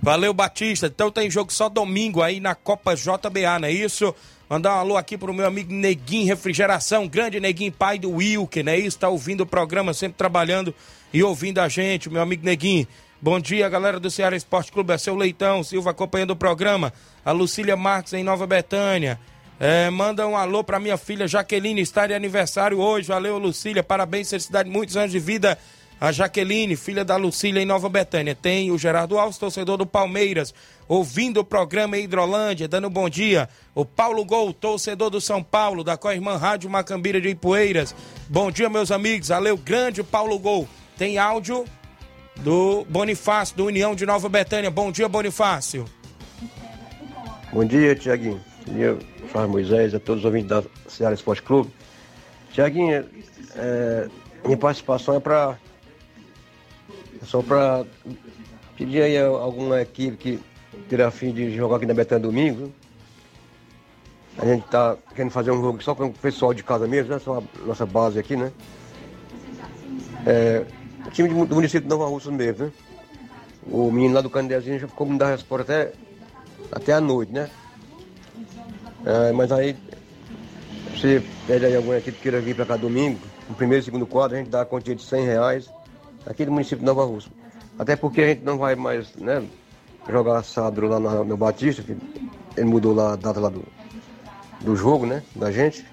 Valeu, Batista. Então tem jogo só domingo aí na Copa JBA, não é isso? Mandar um alô aqui pro meu amigo Neguinho Refrigeração, grande Neguinho, pai do Wilker, não é isso? Tá ouvindo o programa, sempre trabalhando e ouvindo a gente, meu amigo Neguinho. Bom dia, galera do Ceará Esporte Clube. É seu Leitão, Silva acompanhando o programa. A Lucília Marques em Nova Betânia. É, manda um alô pra minha filha Jaqueline, está de aniversário hoje. Valeu, Lucília. Parabéns, felicidade, muitos anos de vida a Jaqueline, filha da Lucília em Nova Betânia. Tem o Gerardo Alves, torcedor do Palmeiras, ouvindo o programa Hidrolândia, dando bom dia. O Paulo Gol, torcedor do São Paulo, da Coirmã Rádio Macambira de Ipueiras. Bom dia, meus amigos. Valeu, grande Paulo Gol. Tem áudio do Bonifácio, do União de Nova Betânia. Bom dia, Bonifácio. Bom dia, Tiaguinho. Bom dia, Flávio Moisés, a todos os ouvintes da Ceará Esporte Clube. Tiaguinho, é, minha participação é para só para pedir aí alguma equipe que terá fim de jogar aqui na Betânia domingo. A gente tá querendo fazer um jogo só com o pessoal de casa mesmo, né? Só a nossa base aqui, né? É, o time do município de Nova Rússia mesmo, né? O menino lá do Candezinho já ficou me dar resposta até, até a noite, né? É, mas aí, você pede aí alguma equipe que queira vir para cá domingo, no primeiro e segundo quadro, a gente dá a quantia de 100 reais aqui do município de Nova Rússia. Até porque a gente não vai mais né, jogar sábado lá no, Batista, que ele mudou lá a data lá do, do jogo, né, da gente.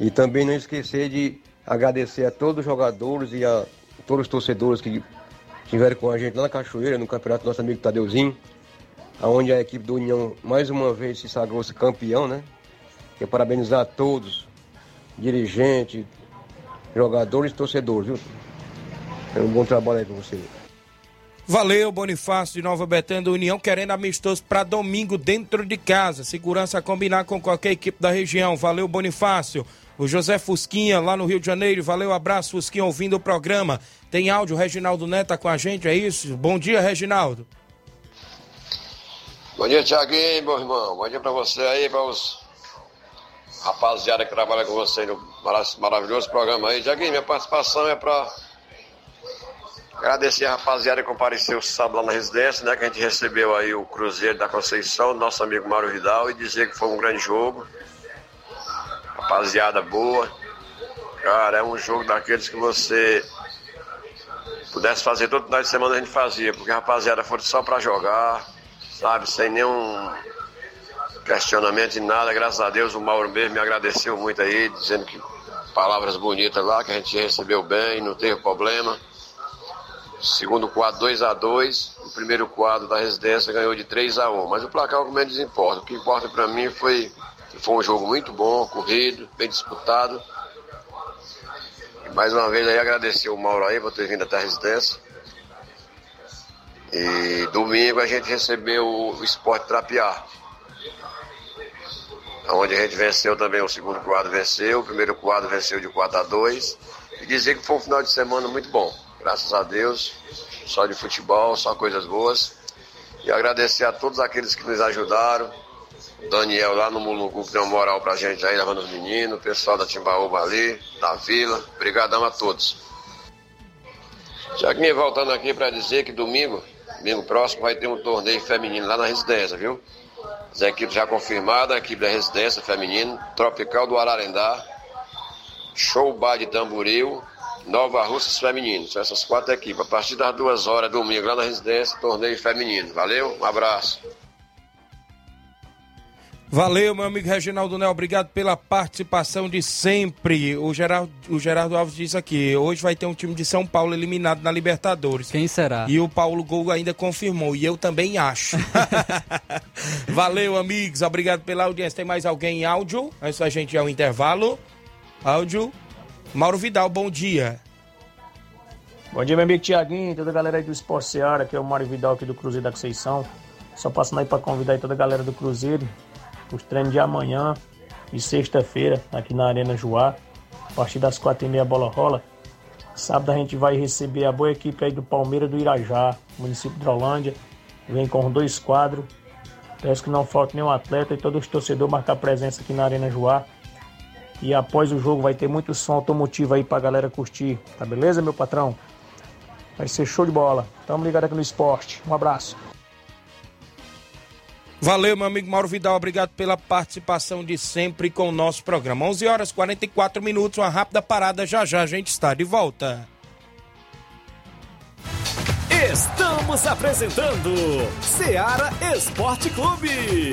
E também não esquecer de agradecer a todos os jogadores e a todos os torcedores que estiveram com a gente lá na Cachoeira, no campeonato do nosso amigo Tadeuzinho, onde a equipe do União mais uma vez se sagrou-se campeão, né? Quero parabenizar a todos, dirigentes, jogadores e torcedores, viu? É um bom trabalho aí com você. Valeu, Bonifácio de Nova Betânia do União, querendo amistoso para domingo dentro de casa. Segurança a combinar com qualquer equipe da região. Valeu, Bonifácio. O José Fusquinha, lá no Rio de Janeiro. Valeu, abraço, Fusquinha, ouvindo o programa. Tem áudio, Reginaldo Neto tá com a gente, é isso? Bom dia, Reginaldo. Bom dia, Tiaguinho, meu irmão. Bom dia para você aí, para os rapaziada que trabalha com você no maravilhoso programa aí. Tiaguinho, minha participação é para Agradecer a rapaziada que compareceu sábado lá na residência, né? Que a gente recebeu aí o Cruzeiro da Conceição, nosso amigo Mário Vidal, e dizer que foi um grande jogo. Rapaziada boa. Cara, é um jogo daqueles que você pudesse fazer todo final de semana a gente fazia, porque a rapaziada foi só para jogar, sabe, sem nenhum questionamento de nada. Graças a Deus o Mauro mesmo me agradeceu muito aí, dizendo que palavras bonitas lá, que a gente recebeu bem, não teve problema. Segundo quadro 2 a 2 O primeiro quadro da residência ganhou de 3 a 1 Mas o placar é o que menos importa. O que importa para mim foi que foi um jogo muito bom, corrido, bem disputado. E mais uma vez aí agradecer o Mauro aí por ter vindo até a residência. E domingo a gente recebeu o Esporte Trapiá. Onde a gente venceu também, o segundo quadro venceu, o primeiro quadro venceu de 4 a 2. E dizer que foi um final de semana muito bom. Graças a Deus, só de futebol, só coisas boas. E agradecer a todos aqueles que nos ajudaram. O Daniel lá no Mulungu que deu moral pra gente aí, levando os meninos, o pessoal da Timbaúba ali, da vila. Obrigadão a todos. Tiaguinho, voltando aqui para dizer que domingo, domingo próximo, vai ter um torneio feminino lá na residência, viu? As equipes já confirmadas, a equipe da residência feminino, Tropical do Ararendá, Show Bar de Tamboril, Nova Russas Feminino. São essas quatro equipes. A partir das duas horas, domingo, lá na residência, torneio feminino. Valeu, um abraço. Valeu, meu amigo Reginaldo Né, obrigado pela participação de sempre. O Gerardo, o Gerardo Alves diz aqui: hoje vai ter um time de São Paulo eliminado na Libertadores. Quem será? E o Paulo Gol ainda confirmou, e eu também acho. Valeu, amigos, obrigado pela audiência. Tem mais alguém em áudio? Antes da gente ir ao intervalo. Áudio. Mauro Vidal, bom dia. Bom dia, meu amigo Tiaguinho, toda a galera aí do Esporte Seara, que é o Mário Vidal aqui do Cruzeiro da Conceição. Só passando aí para convidar aí toda a galera do Cruzeiro os treinos de amanhã e sexta-feira aqui na Arena Joá. A partir das quatro e meia a bola rola. Sábado a gente vai receber a boa equipe aí do Palmeiras do Irajá, município de Rolândia. Vem com dois quadros. Peço que não falte nenhum atleta e todos os torcedores marcar presença aqui na Arena Joá. E após o jogo vai ter muito som automotivo aí pra galera curtir. Tá beleza, meu patrão? Vai ser show de bola. Tamo ligado aqui no esporte. Um abraço. Valeu, meu amigo Mauro Vidal, obrigado pela participação de sempre com o nosso programa. 11 horas 44 minutos, uma rápida parada, já já a gente está de volta. Estamos apresentando Seara Esporte Clube.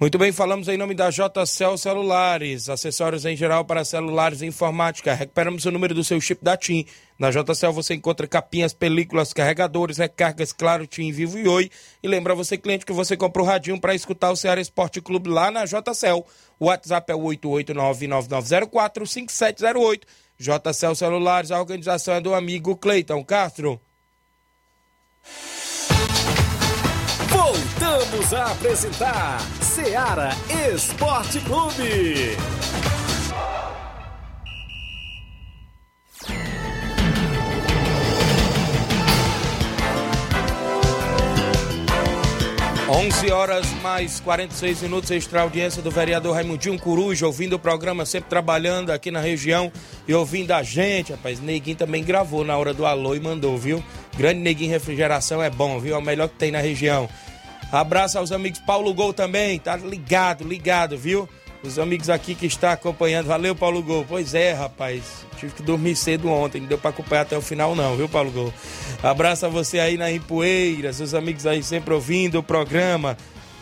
Muito bem, falamos em nome da JCL Celulares, acessórios em geral para celulares e informática. Recuperamos o número do seu chip da TIM. Na JCL você encontra capinhas, películas, carregadores, recargas, claro, TIM, Vivo e Oi. E lembra você, cliente, que você comprou o radinho para escutar o Ceará Esporte Clube lá na JCL. O WhatsApp é o 889-9904-5708. JCL Celulares, a organização é do amigo Cleiton Castro. Voltamos a apresentar Seara Esporte Clube. 11 horas mais 46 minutos, extra audiência do vereador Raimundinho Coruja, ouvindo o programa, sempre trabalhando aqui na região e ouvindo a gente, rapaz. Neguinho também gravou na hora do alô e mandou, viu? Grande Neguinho Refrigeração é bom, viu? É o melhor que tem na região. Abraço aos amigos Paulo Gol também, tá ligado, ligado, viu? Os amigos aqui que estão acompanhando. Valeu, Paulo Gol. Pois é, rapaz. Tive que dormir cedo ontem, não deu para acompanhar até o final, não, viu, Paulo Gol? Abraço a você aí na Empoeiras, os amigos aí sempre ouvindo o programa.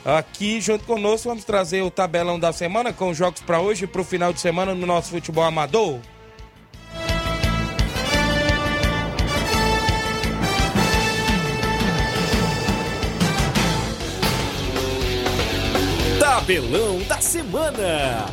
Aqui junto conosco vamos trazer o tabelão da semana com os jogos para hoje e para o final de semana no nosso futebol amador. Tabelão da semana.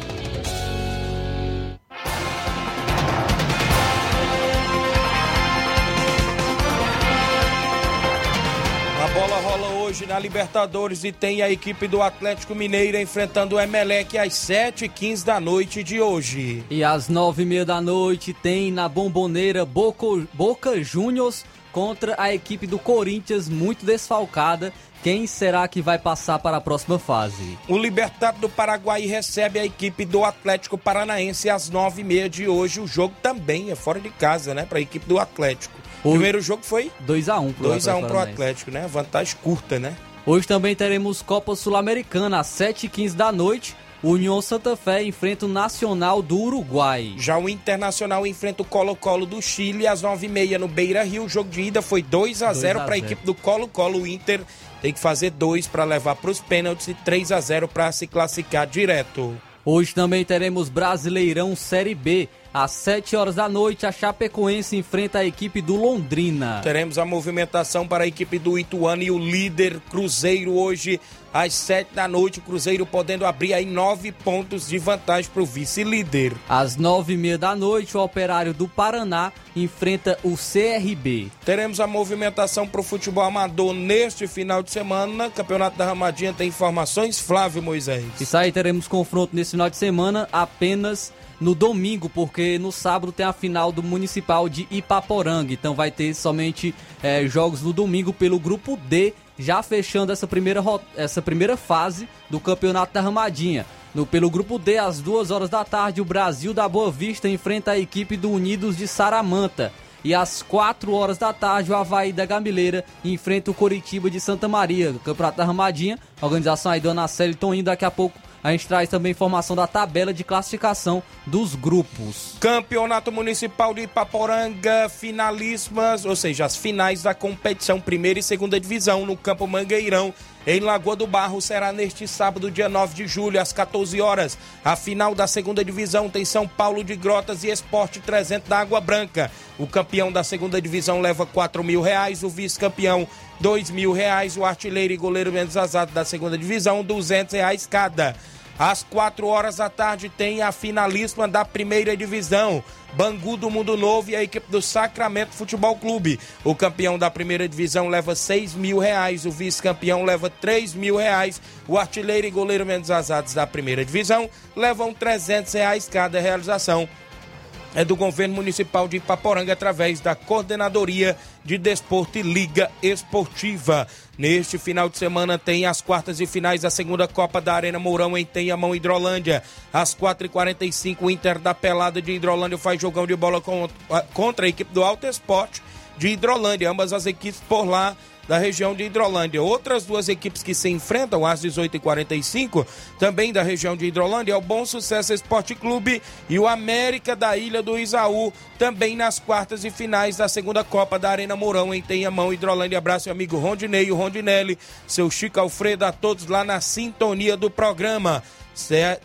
A bola rola hoje na Libertadores e tem a equipe do Atlético Mineiro enfrentando o Emelec às 7h15 da noite de hoje. E às nove e meia da noite tem na Bomboneira Boca, Boca Juniors contra a equipe do Corinthians, muito desfalcada. Quem será que vai passar para a próxima fase? O Libertado do Paraguai recebe a equipe do Atlético Paranaense às nove e meia de hoje. O jogo também é fora de casa, né? Para a equipe do Atlético. O primeiro jogo foi 2x1 pro 2x1 pro Paranaense. Atlético, né? Vantagem curta, né? Hoje também teremos Copa Sul-Americana às 7h15 da noite. União Santa Fé enfrenta o Nacional do Uruguai. Já o Internacional enfrenta o Colo-Colo do Chile às 9h30 no Beira Rio. O jogo de ida foi 2 a 0 para a 0. equipe do Colo-Colo. O Inter tem que fazer dois para levar para os pênaltis e 3 a 0 para se classificar direto. Hoje também teremos Brasileirão Série B. Às 7 horas da noite, a Chapecoense enfrenta a equipe do Londrina. Teremos a movimentação para a equipe do Ituano e o líder Cruzeiro hoje às 7 da noite. O Cruzeiro podendo abrir aí nove pontos de vantagem para o vice-líder. Às 9h30 da noite, o Operário do Paraná enfrenta o CRB. Teremos a movimentação para o futebol amador neste final de semana. Campeonato da Ramadinha tem informações. Flávio Moisés. Isso aí, teremos confronto nesse final de semana apenas no domingo, porque no sábado tem a final do Municipal de Ipaporanga. Então vai ter somente eh, jogos no domingo pelo grupo D, já fechando essa primeira, essa primeira fase do Campeonato da Ramadinha. No, pelo grupo D, às duas horas da tarde, o Brasil da Boa Vista enfrenta a equipe do Unidos de Saramanta. E às 4 horas da tarde, o Havaí da Gamileira enfrenta o Coritiba de Santa Maria, Campeonato da Ramadinha. Organização aí do Anaceli Toninho, daqui a pouco a gente traz também informação da tabela de classificação dos grupos. Campeonato Municipal de Ipaporanga, finalíssimas, ou seja, as finais da competição primeira e segunda divisão no Campo Mangueirão. Em Lagoa do Barro será neste sábado, dia 9 de julho, às 14 horas. A final da segunda divisão tem São Paulo de Grotas e Esporte 300 da Água Branca. O campeão da segunda divisão leva 4 mil reais, o vice-campeão 2 mil reais, o artilheiro e goleiro menos azado da segunda divisão 200 reais cada. Às 4 horas da tarde tem a finalíssima da primeira divisão. Bangu do Mundo Novo e a equipe do Sacramento Futebol Clube. O campeão da primeira divisão leva 6 mil reais, o vice-campeão leva 3 mil reais, o artilheiro e goleiro menos azados da primeira divisão levam 300 reais cada realização é do governo municipal de Ipaporanga através da Coordenadoria de Desporto e Liga Esportiva. Neste final de semana tem as quartas e finais da segunda Copa da Arena Mourão em Tenhamão, Hidrolândia. Às 4h45, o Inter da Pelada de Hidrolândia faz jogão de bola con- contra a equipe do Alto Esporte de Hidrolândia. Ambas as equipes por lá da região de Hidrolândia. Outras duas equipes que se enfrentam às 18h45, também da região de Hidrolândia, é o Bom Sucesso Esporte Clube e o América da Ilha do Isaú, também nas quartas e finais da segunda Copa da Arena Mourão, em Tenhamão, Hidrolândia. Abraço, meu amigo Rondinei, o Rondinelli, seu Chico Alfredo, a todos lá na sintonia do programa.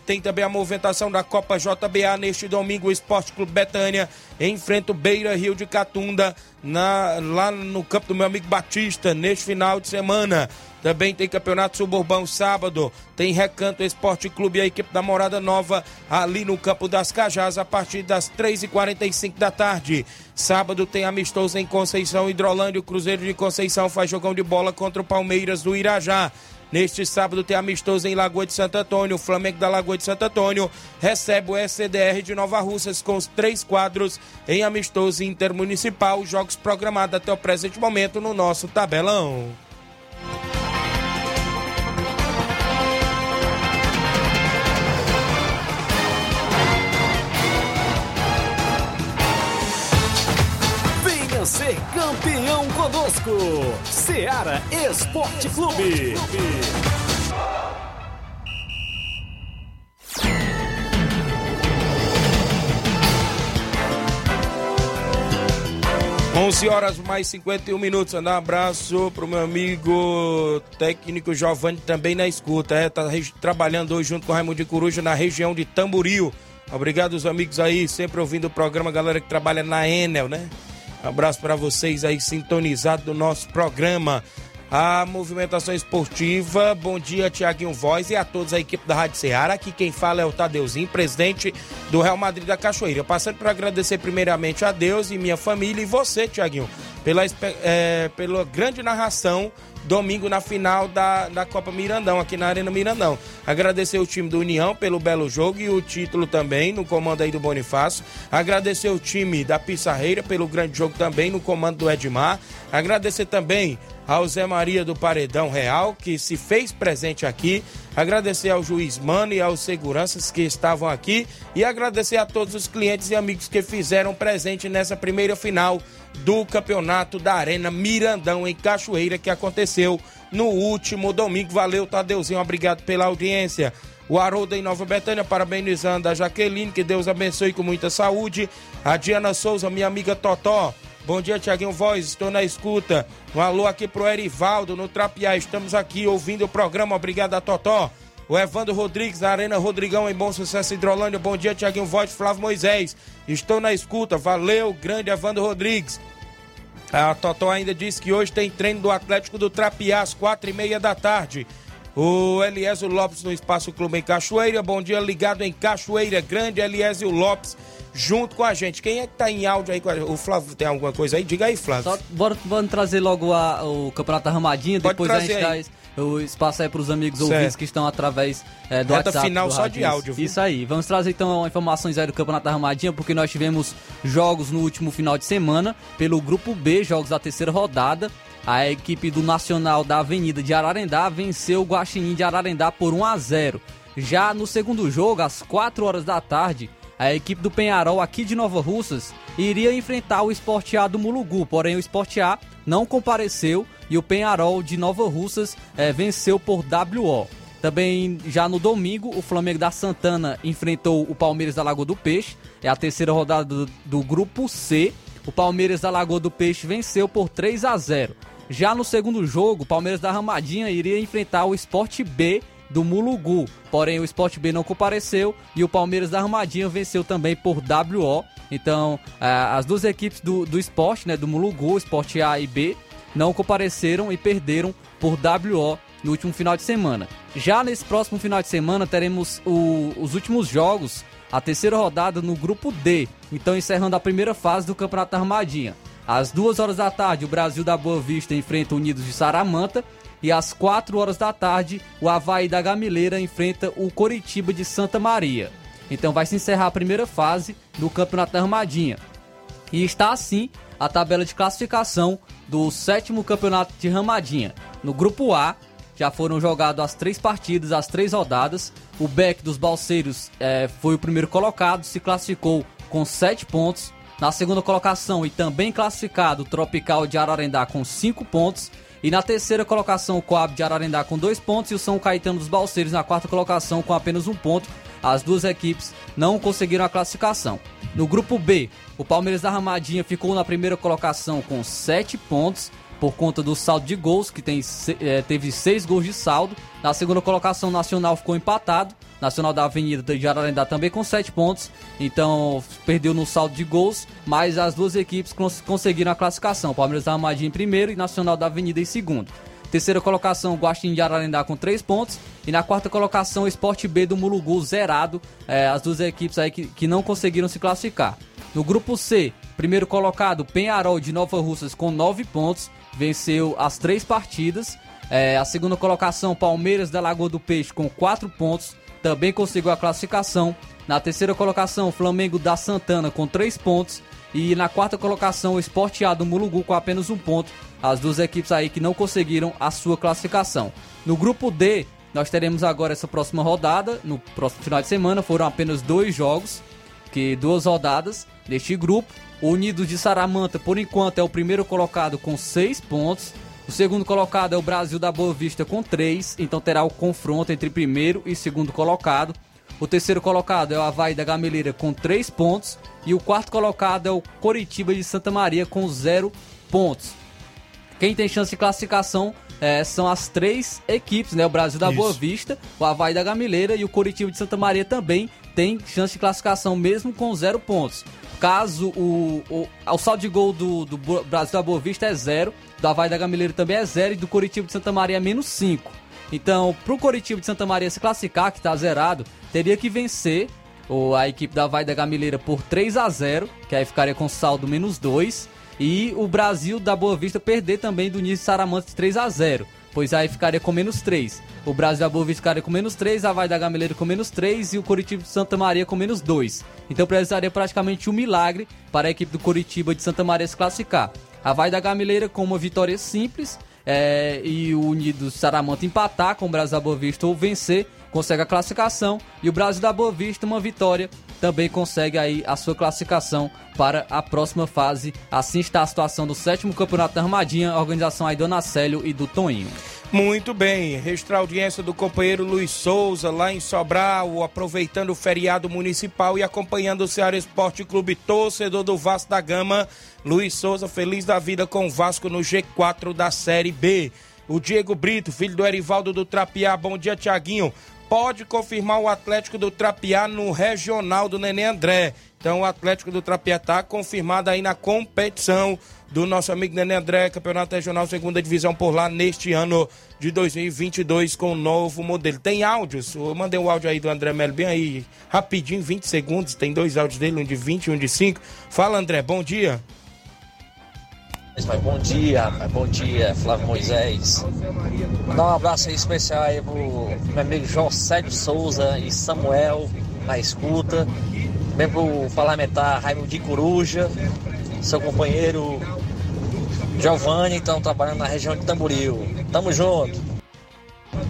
Tem também a movimentação da Copa JBA neste domingo. O Esporte Clube Betânia enfrenta o Beira Rio de Catunda na- lá no campo do meu amigo Batista neste final de semana. Também tem Campeonato Suburbão sábado. Tem Recanto Esporte Clube e a equipe da Morada Nova ali no Campo das Cajás a partir das 3h45 da tarde. Sábado tem amistoso em Conceição Hidrolândia. O Cruzeiro de Conceição faz jogão de bola contra o Palmeiras do Irajá. Neste sábado tem amistoso em Lagoa de Santo Antônio. O Flamengo da Lagoa de Santo Antônio recebe o SCDR de Nova Russas com os três quadros em amistoso intermunicipal. Jogos programados até o presente momento no nosso tabelão. Ser campeão conosco. Seara Esporte Clube. 11 horas mais 51 minutos. Um abraço pro meu amigo técnico Giovanni também na escuta. É, tá trabalhando hoje junto com o Raimundo de Coruja na região de Tamboril. Obrigado os amigos aí, sempre ouvindo o programa, galera que trabalha na Enel, né? Abraço para vocês aí sintonizados do nosso programa. A movimentação esportiva, bom dia Tiaguinho Voz e a todos a equipe da Rádio Ceará. Aqui quem fala é o Tadeuzinho, presidente do Real Madrid da Cachoeira. Passando para agradecer primeiramente a Deus e minha família e você, Tiaguinho, pela, eh, pela grande narração domingo na final da, da Copa Mirandão, aqui na Arena Mirandão. Agradecer o time do União pelo belo jogo e o título também, no comando aí do Bonifácio. Agradecer o time da Pissarreira pelo grande jogo também, no comando do Edmar. Agradecer também ao Zé Maria do Paredão Real, que se fez presente aqui. Agradecer ao juiz Mano e aos seguranças que estavam aqui. E agradecer a todos os clientes e amigos que fizeram presente nessa primeira final do campeonato da Arena Mirandão em Cachoeira que aconteceu no último domingo. Valeu, Tadeuzinho, obrigado pela audiência. O Haroldo em Nova Betânia, parabenizando a Jaqueline, que Deus abençoe com muita saúde. A Diana Souza, minha amiga Totó. Bom dia, Tiaguinho Voz, estou na escuta. Um alô aqui pro Erivaldo, no Trapiá. Estamos aqui ouvindo o programa. Obrigado a Totó. O Evandro Rodrigues, da Arena Rodrigão, em Bom Sucesso Hidrolândia. Bom dia, Tiaguinho Voz, Flávio Moisés. Estou na escuta. Valeu, grande Evandro Rodrigues. A Totó ainda disse que hoje tem treino do Atlético do Trapiá, às quatro e meia da tarde. O Eliésio Lopes no Espaço Clube em Cachoeira. Bom dia, ligado em Cachoeira. Grande Eliésio Lopes junto com a gente. Quem é que tá em áudio aí? O Flávio tem alguma coisa aí? Diga aí, Flávio. Só, bora, vamos trazer logo a, o Campeonato Ramadinha, Pode depois a gente aí. O espaço aí para os amigos certo. ouvintes que estão através é, do Reta WhatsApp. final só de áudio. Viu? Isso aí. Vamos trazer então informações aí do Campeonato da Ramadinha, porque nós tivemos jogos no último final de semana pelo Grupo B, jogos da terceira rodada. A equipe do Nacional da Avenida de Ararendá venceu o Guaxinim de Ararendá por 1 a 0. Já no segundo jogo, às 4 horas da tarde, a equipe do Penharol aqui de Nova Russas iria enfrentar o Esporte A do Mulugu, porém o Esporte A não compareceu e o Penharol de Nova Russas é, venceu por WO. Também já no domingo, o Flamengo da Santana enfrentou o Palmeiras da Lagoa do Peixe, é a terceira rodada do, do grupo C. O Palmeiras da Lagoa do Peixe venceu por 3 a 0. Já no segundo jogo, o Palmeiras da Ramadinha iria enfrentar o Esporte B do Mulugu. Porém, o Sport B não compareceu e o Palmeiras da Armadinha venceu também por WO. Então, as duas equipes do, do esporte, né, do Mulugu, Sport A e B, não compareceram e perderam por WO no último final de semana. Já nesse próximo final de semana teremos o, os últimos jogos, a terceira rodada no grupo D. Então, encerrando a primeira fase do Campeonato Armadinha. Às duas horas da tarde, o Brasil da Boa Vista enfrenta o Unidos de Saramanta e às 4 horas da tarde, o Havaí da Gamileira enfrenta o Coritiba de Santa Maria. Então vai se encerrar a primeira fase do Campeonato da Armadinha. E está assim a tabela de classificação do sétimo Campeonato de Ramadinha. No grupo A, já foram jogadas as três partidas, as três rodadas. O Beck dos Balseiros é, foi o primeiro colocado, se classificou com sete pontos. Na segunda colocação e também classificado, o Tropical de Ararendá com cinco pontos. E na terceira colocação, o Coab de Ararendá com dois pontos e o São Caetano dos Balseiros na quarta colocação com apenas um ponto. As duas equipes não conseguiram a classificação. No grupo B, o Palmeiras da Ramadinha ficou na primeira colocação com sete pontos por conta do saldo de gols, que tem, é, teve seis gols de saldo. Na segunda colocação, o Nacional ficou empatado. Nacional da Avenida de Ararendá também com 7 pontos, então perdeu no saldo de gols, mas as duas equipes cons conseguiram a classificação. Palmeiras da Armadinha em primeiro e Nacional da Avenida em segundo. Terceira colocação, Guaxinim de Ararendá com 3 pontos. E na quarta colocação, Sport B do Mulugu zerado. É, as duas equipes aí que, que não conseguiram se classificar. No grupo C, primeiro colocado, Penharol de Nova Russas com 9 pontos. Venceu as três partidas. É, a segunda colocação, Palmeiras da Lagoa do Peixe com 4 pontos também conseguiu a classificação. Na terceira colocação, Flamengo da Santana com 3 pontos. E na quarta colocação, o Esporte A do Mulugu com apenas um ponto. As duas equipes aí que não conseguiram a sua classificação. No grupo D, nós teremos agora essa próxima rodada. No próximo final de semana foram apenas dois jogos, que duas rodadas deste grupo. O Unidos de Saramanta, por enquanto, é o primeiro colocado com seis pontos. O segundo colocado é o Brasil da Boa Vista com 3, então terá o confronto entre primeiro e segundo colocado. O terceiro colocado é o Havaí da Gameleira com 3 pontos. E o quarto colocado é o Coritiba de Santa Maria com 0 pontos. Quem tem chance de classificação é, são as três equipes, né? O Brasil da Isso. Boa Vista, o Havaí da Gamileira e o Coritiba de Santa Maria também tem chance de classificação mesmo com zero pontos. Caso o, o, o saldo de gol do, do Brasil da Boa Vista é zero, do Havaí da Gamileira também é zero e do Coritiba de Santa Maria é menos 5. Então, pro Coritiba de Santa Maria se classificar, que tá zerado, teria que vencer a equipe da Havaí da Gamileira por 3 a 0 que aí ficaria com saldo menos 2. E o Brasil da Boa Vista perder também do Nice Saramante 3 a 0 pois aí ficaria com menos 3. O Brasil da Boa Vista ficaria com menos 3, a Vai da Gameleira com menos 3 e o Curitiba de Santa Maria com menos 2. Então precisaria praticamente um milagre para a equipe do Curitiba de Santa Maria se classificar. A Vai da Gameleira com uma vitória simples é, e o Unido Saramanta empatar com o Brasil da Boa Vista ou vencer, consegue a classificação. E o Brasil da Boa Vista, uma vitória, também consegue aí a sua classificação para a próxima fase. Assim está a situação do sétimo campeonato da Armadinha, organização aí do Anacélio e do Toninho. Muito bem, registrar a audiência do companheiro Luiz Souza lá em Sobral, aproveitando o feriado municipal e acompanhando o Ceará Esporte Clube, torcedor do Vasco da Gama. Luiz Souza, feliz da vida com o Vasco no G4 da Série B. O Diego Brito, filho do Erivaldo do Trapiá, bom dia, Tiaguinho. Pode confirmar o Atlético do Trapiá no regional do Nenê André. Então o Atlético do Trapiá está confirmado aí na competição do nosso amigo Nenê André, Campeonato Regional Segunda Divisão por lá neste ano de 2022 com o novo modelo. Tem áudios? Eu mandei o um áudio aí do André Melo bem aí, rapidinho, 20 segundos. Tem dois áudios dele, um de 20 e um de 5. Fala André, bom dia. Mas bom dia. Bom dia, Flávio Moisés. Dá um abraço aí especial aí pro meu amigo João Sérgio Souza e Samuel na escuta. Também pro parlamentar Raimundo de Coruja, seu companheiro Giovanni, então trabalhando na região de Tamboril. Tamo junto.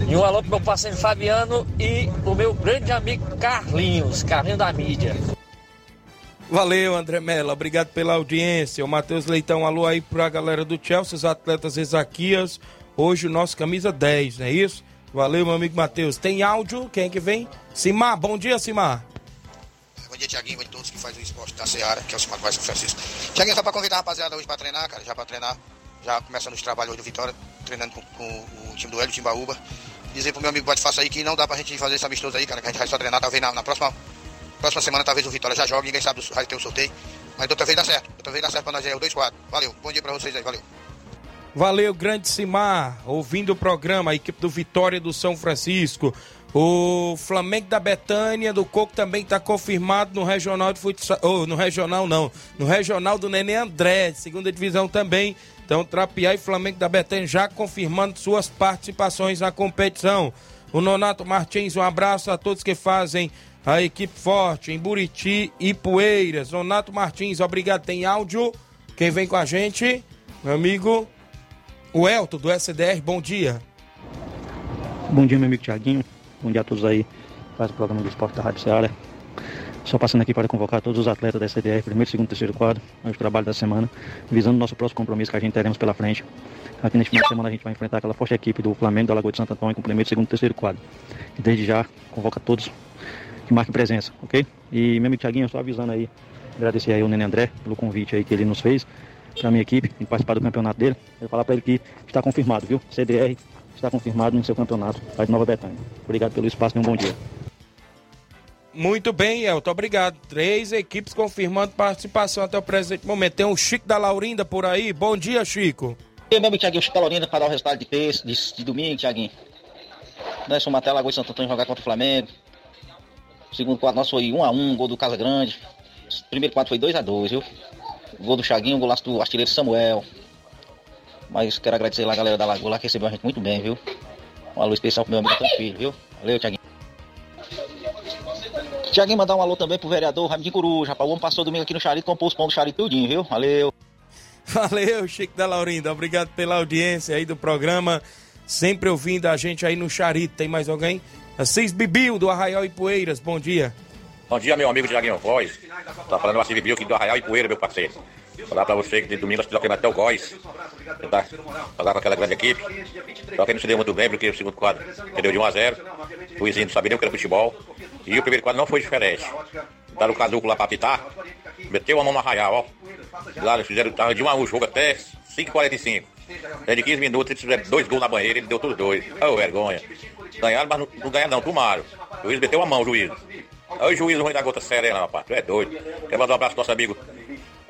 E um alô pro meu parceiro Fabiano e o meu grande amigo Carlinhos, Carlinhos da mídia. Valeu, André Mello. Obrigado pela audiência. O Matheus Leitão, alô aí pra galera do Chelsea, os atletas Ezaquias. Hoje o nosso camisa 10, não é isso? Valeu, meu amigo Matheus. Tem áudio? Quem é que vem? Simar, bom dia, Simar. Bom dia, Tiaguinho, bom dia a todos que fazem o esporte da Seara, que é o Simar Vai São Francisco. Tiaguinho, só pra convidar a rapaziada hoje pra treinar, cara, já pra treinar. Já começando os trabalhos hoje do Vitória, treinando com, com o time do Hélio, Timbaúba. Dizer pro meu amigo Bate Faça aí que não dá pra gente fazer esse amistoso aí, cara, que a gente vai só treinar, talvez na, na próxima Próxima semana talvez o Vitória já jogue, ninguém sabe vai ter o sorteio. Mas outra vez dá certo. Outra vez dá certo pra nós aí, o 2-4. Valeu. Bom dia pra vocês aí, valeu. Valeu, grande Simar, ouvindo o programa, a equipe do Vitória do São Francisco. O Flamengo da Betânia do Coco também está confirmado no regional de futsal. Oh, no regional não. No regional do Nenê André, segunda divisão também. Então, Trapiá e Flamengo da Betânia já confirmando suas participações na competição. O Nonato Martins, um abraço a todos que fazem a equipe forte em Buriti e Poeiras. Donato Martins, obrigado. Tem áudio. Quem vem com a gente? Meu amigo, o Elton do SDR, bom dia. Bom dia, meu amigo Tiaguinho. Bom dia a todos aí. Faz o programa do esporte da Rádio Ceará. Só passando aqui para convocar todos os atletas da SDR, primeiro, segundo, terceiro quadro, ao trabalho da semana, visando o nosso próximo compromisso que a gente teremos pela frente. Aqui neste final de semana a gente vai enfrentar aquela forte equipe do Flamengo da Lagoa de Santo Antônio com primeiro, segundo terceiro quadro. E desde já convoca todos que marque presença, ok? E meu amigo Thiaguinho, só avisando aí, agradecer aí o Nenê André pelo convite aí que ele nos fez para minha equipe em participar do campeonato dele. Eu vou falar para ele que está confirmado, viu? CDR está confirmado no seu campeonato lá de Nova Betânia. Obrigado pelo espaço e um bom dia. Muito bem, Elton, obrigado. Três equipes confirmando participação até o presente momento. Tem o Chico da Laurinda por aí. Bom dia, Chico. E meu amigo Thiaguinho, Chico da Laurinda para dar o resultado de terça, de, de domingo, Thiaguinho. Nós fomos até a Lagoa de Santo Antônio jogar contra o Flamengo. O segundo quarto nosso foi 1 a 1 gol do Casa Grande. O primeiro quarto foi 2 a 2 viu? Gol do Chaguinho, golaço do artilheiro Samuel. Mas quero agradecer lá a galera da Lagoa lá que recebeu a gente muito bem, viu? Um alô especial pro meu amigo Filho, viu? Valeu, Tiaguinho. Tiaguinho, mandar um alô também pro vereador Raimundinho Coruja, rapaz. O homem passou domingo aqui no Charito, comprou os pão do Charito tudinho, viu? Valeu. Valeu, Chico da Laurinda. Obrigado pela audiência aí do programa. Sempre ouvindo a gente aí no Charito. Tem mais alguém? Assis Bibil, do Arraial e Poeiras, bom dia. Bom dia, meu amigo Tiaguinho Voz. Tá falando Assis Bibil aqui do Arraial e Poeira, meu parceiro. Falar pra você que de domingo nós tivemos até o Góis. Tá? Falar com aquela grande equipe. Só que não se deu muito bem, porque o segundo quadro perdeu de 1 a 0 O Izinho não sabia nem o que era futebol. E o primeiro quadro não foi diferente. Tá o caduco lá pra apitar. Meteu a mão no arraial, ó. Lá eles fizeram de 1 a 1 o jogo até 5h45. Dentro de 15 minutos eles fizeram dois gols na banheira, ele deu todos dois. Oh, vergonha. Ganharam, mas não, não ganharam não, tomaram. O juiz meteu a mão, o juiz. Aí o juiz ruim da gota serena, rapaz. Tu é doido. Quer mandar um abraço pro nosso amigo,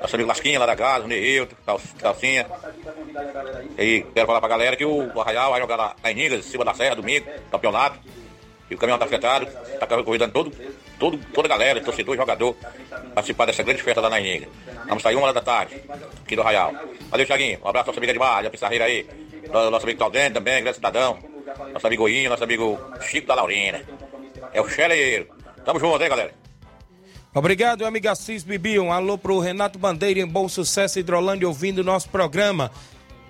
nosso amigo Lasquinha lá da o Neilton, Calcinha. E quero falar pra galera que o Arraial vai jogar lá na em cima da Serra, domingo, campeonato. E o caminhão tá afetado, tá convidando todo, todo, toda a galera, torcedor, jogador, participar dessa grande festa lá na Iniga. Vamos sair uma hora da tarde, aqui do Arraial. Valeu, Thiaguinho. Um abraço sua amiga de Mar, a Pissarreira aí. Nosso amigo Claudente também, grande cidadão. Nosso amigo Inho, nosso amigo Chico da Laurina. É o Cheleiro. Tamo junto, hein, galera? Obrigado, amiga Assis Bibi. Um alô pro Renato Bandeira em Bom Sucesso Hidrolândia ouvindo o nosso programa.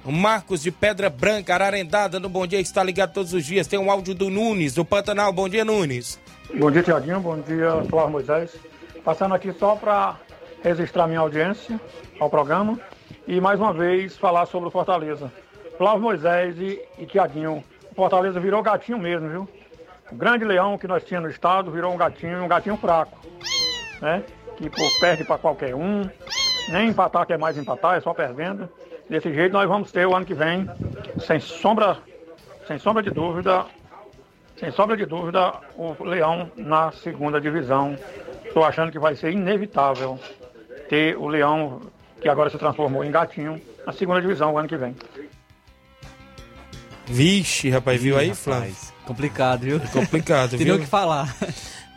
O Marcos de Pedra Branca, Ararendada, no Bom Dia, está ligado todos os dias. Tem um áudio do Nunes, do Pantanal. Bom dia, Nunes. Bom dia, Tiaguinho. Bom dia, Flávio Moisés. Passando aqui só para registrar minha audiência ao programa e mais uma vez falar sobre o Fortaleza. Flávio Moisés e, e Tiaguinho. Fortaleza virou gatinho mesmo, viu? O grande leão que nós tínhamos no estado virou um gatinho, um gatinho fraco, né? Que pô, perde para qualquer um, nem empatar quer mais empatar, é só perdendo. Desse jeito nós vamos ter o ano que vem, sem sombra, sem sombra de dúvida, sem sombra de dúvida, o Leão na segunda divisão. Estou achando que vai ser inevitável ter o Leão, que agora se transformou em gatinho, na segunda divisão o ano que vem. Vixe, rapaz, viu aí, Flávio? Complicado, viu? É complicado, viu? nem o que falar.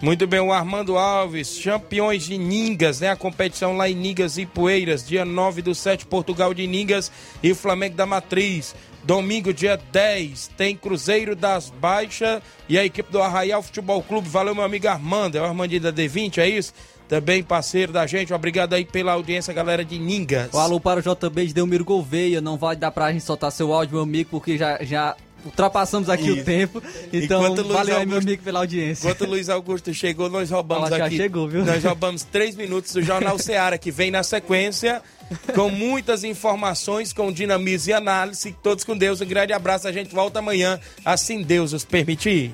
Muito bem, o Armando Alves, campeões de Ningas, né? A competição lá em Ningas e Poeiras, dia 9 do 7, Portugal de Ningas e Flamengo da Matriz. Domingo, dia 10, tem Cruzeiro das Baixas e a equipe do Arraial Futebol Clube. Valeu, meu amigo Armando, é o Armandinho da D20, é isso? Também parceiro da gente, obrigado aí pela audiência, galera de Ningas. O alô para o JB de Delmiro Gouveia. Não vai dar pra gente soltar seu áudio, meu amigo, porque já, já ultrapassamos aqui Isso. o tempo. Então, valeu aí, meu Augusto- amigo, pela audiência. Enquanto o Luiz Augusto chegou, nós roubamos Ela já aqui. chegou, viu? Nós roubamos três minutos do Jornal Seara, que vem na sequência, com muitas informações, com dinamismo e análise. Todos com Deus. Um grande abraço. A gente volta amanhã, assim Deus os permitir.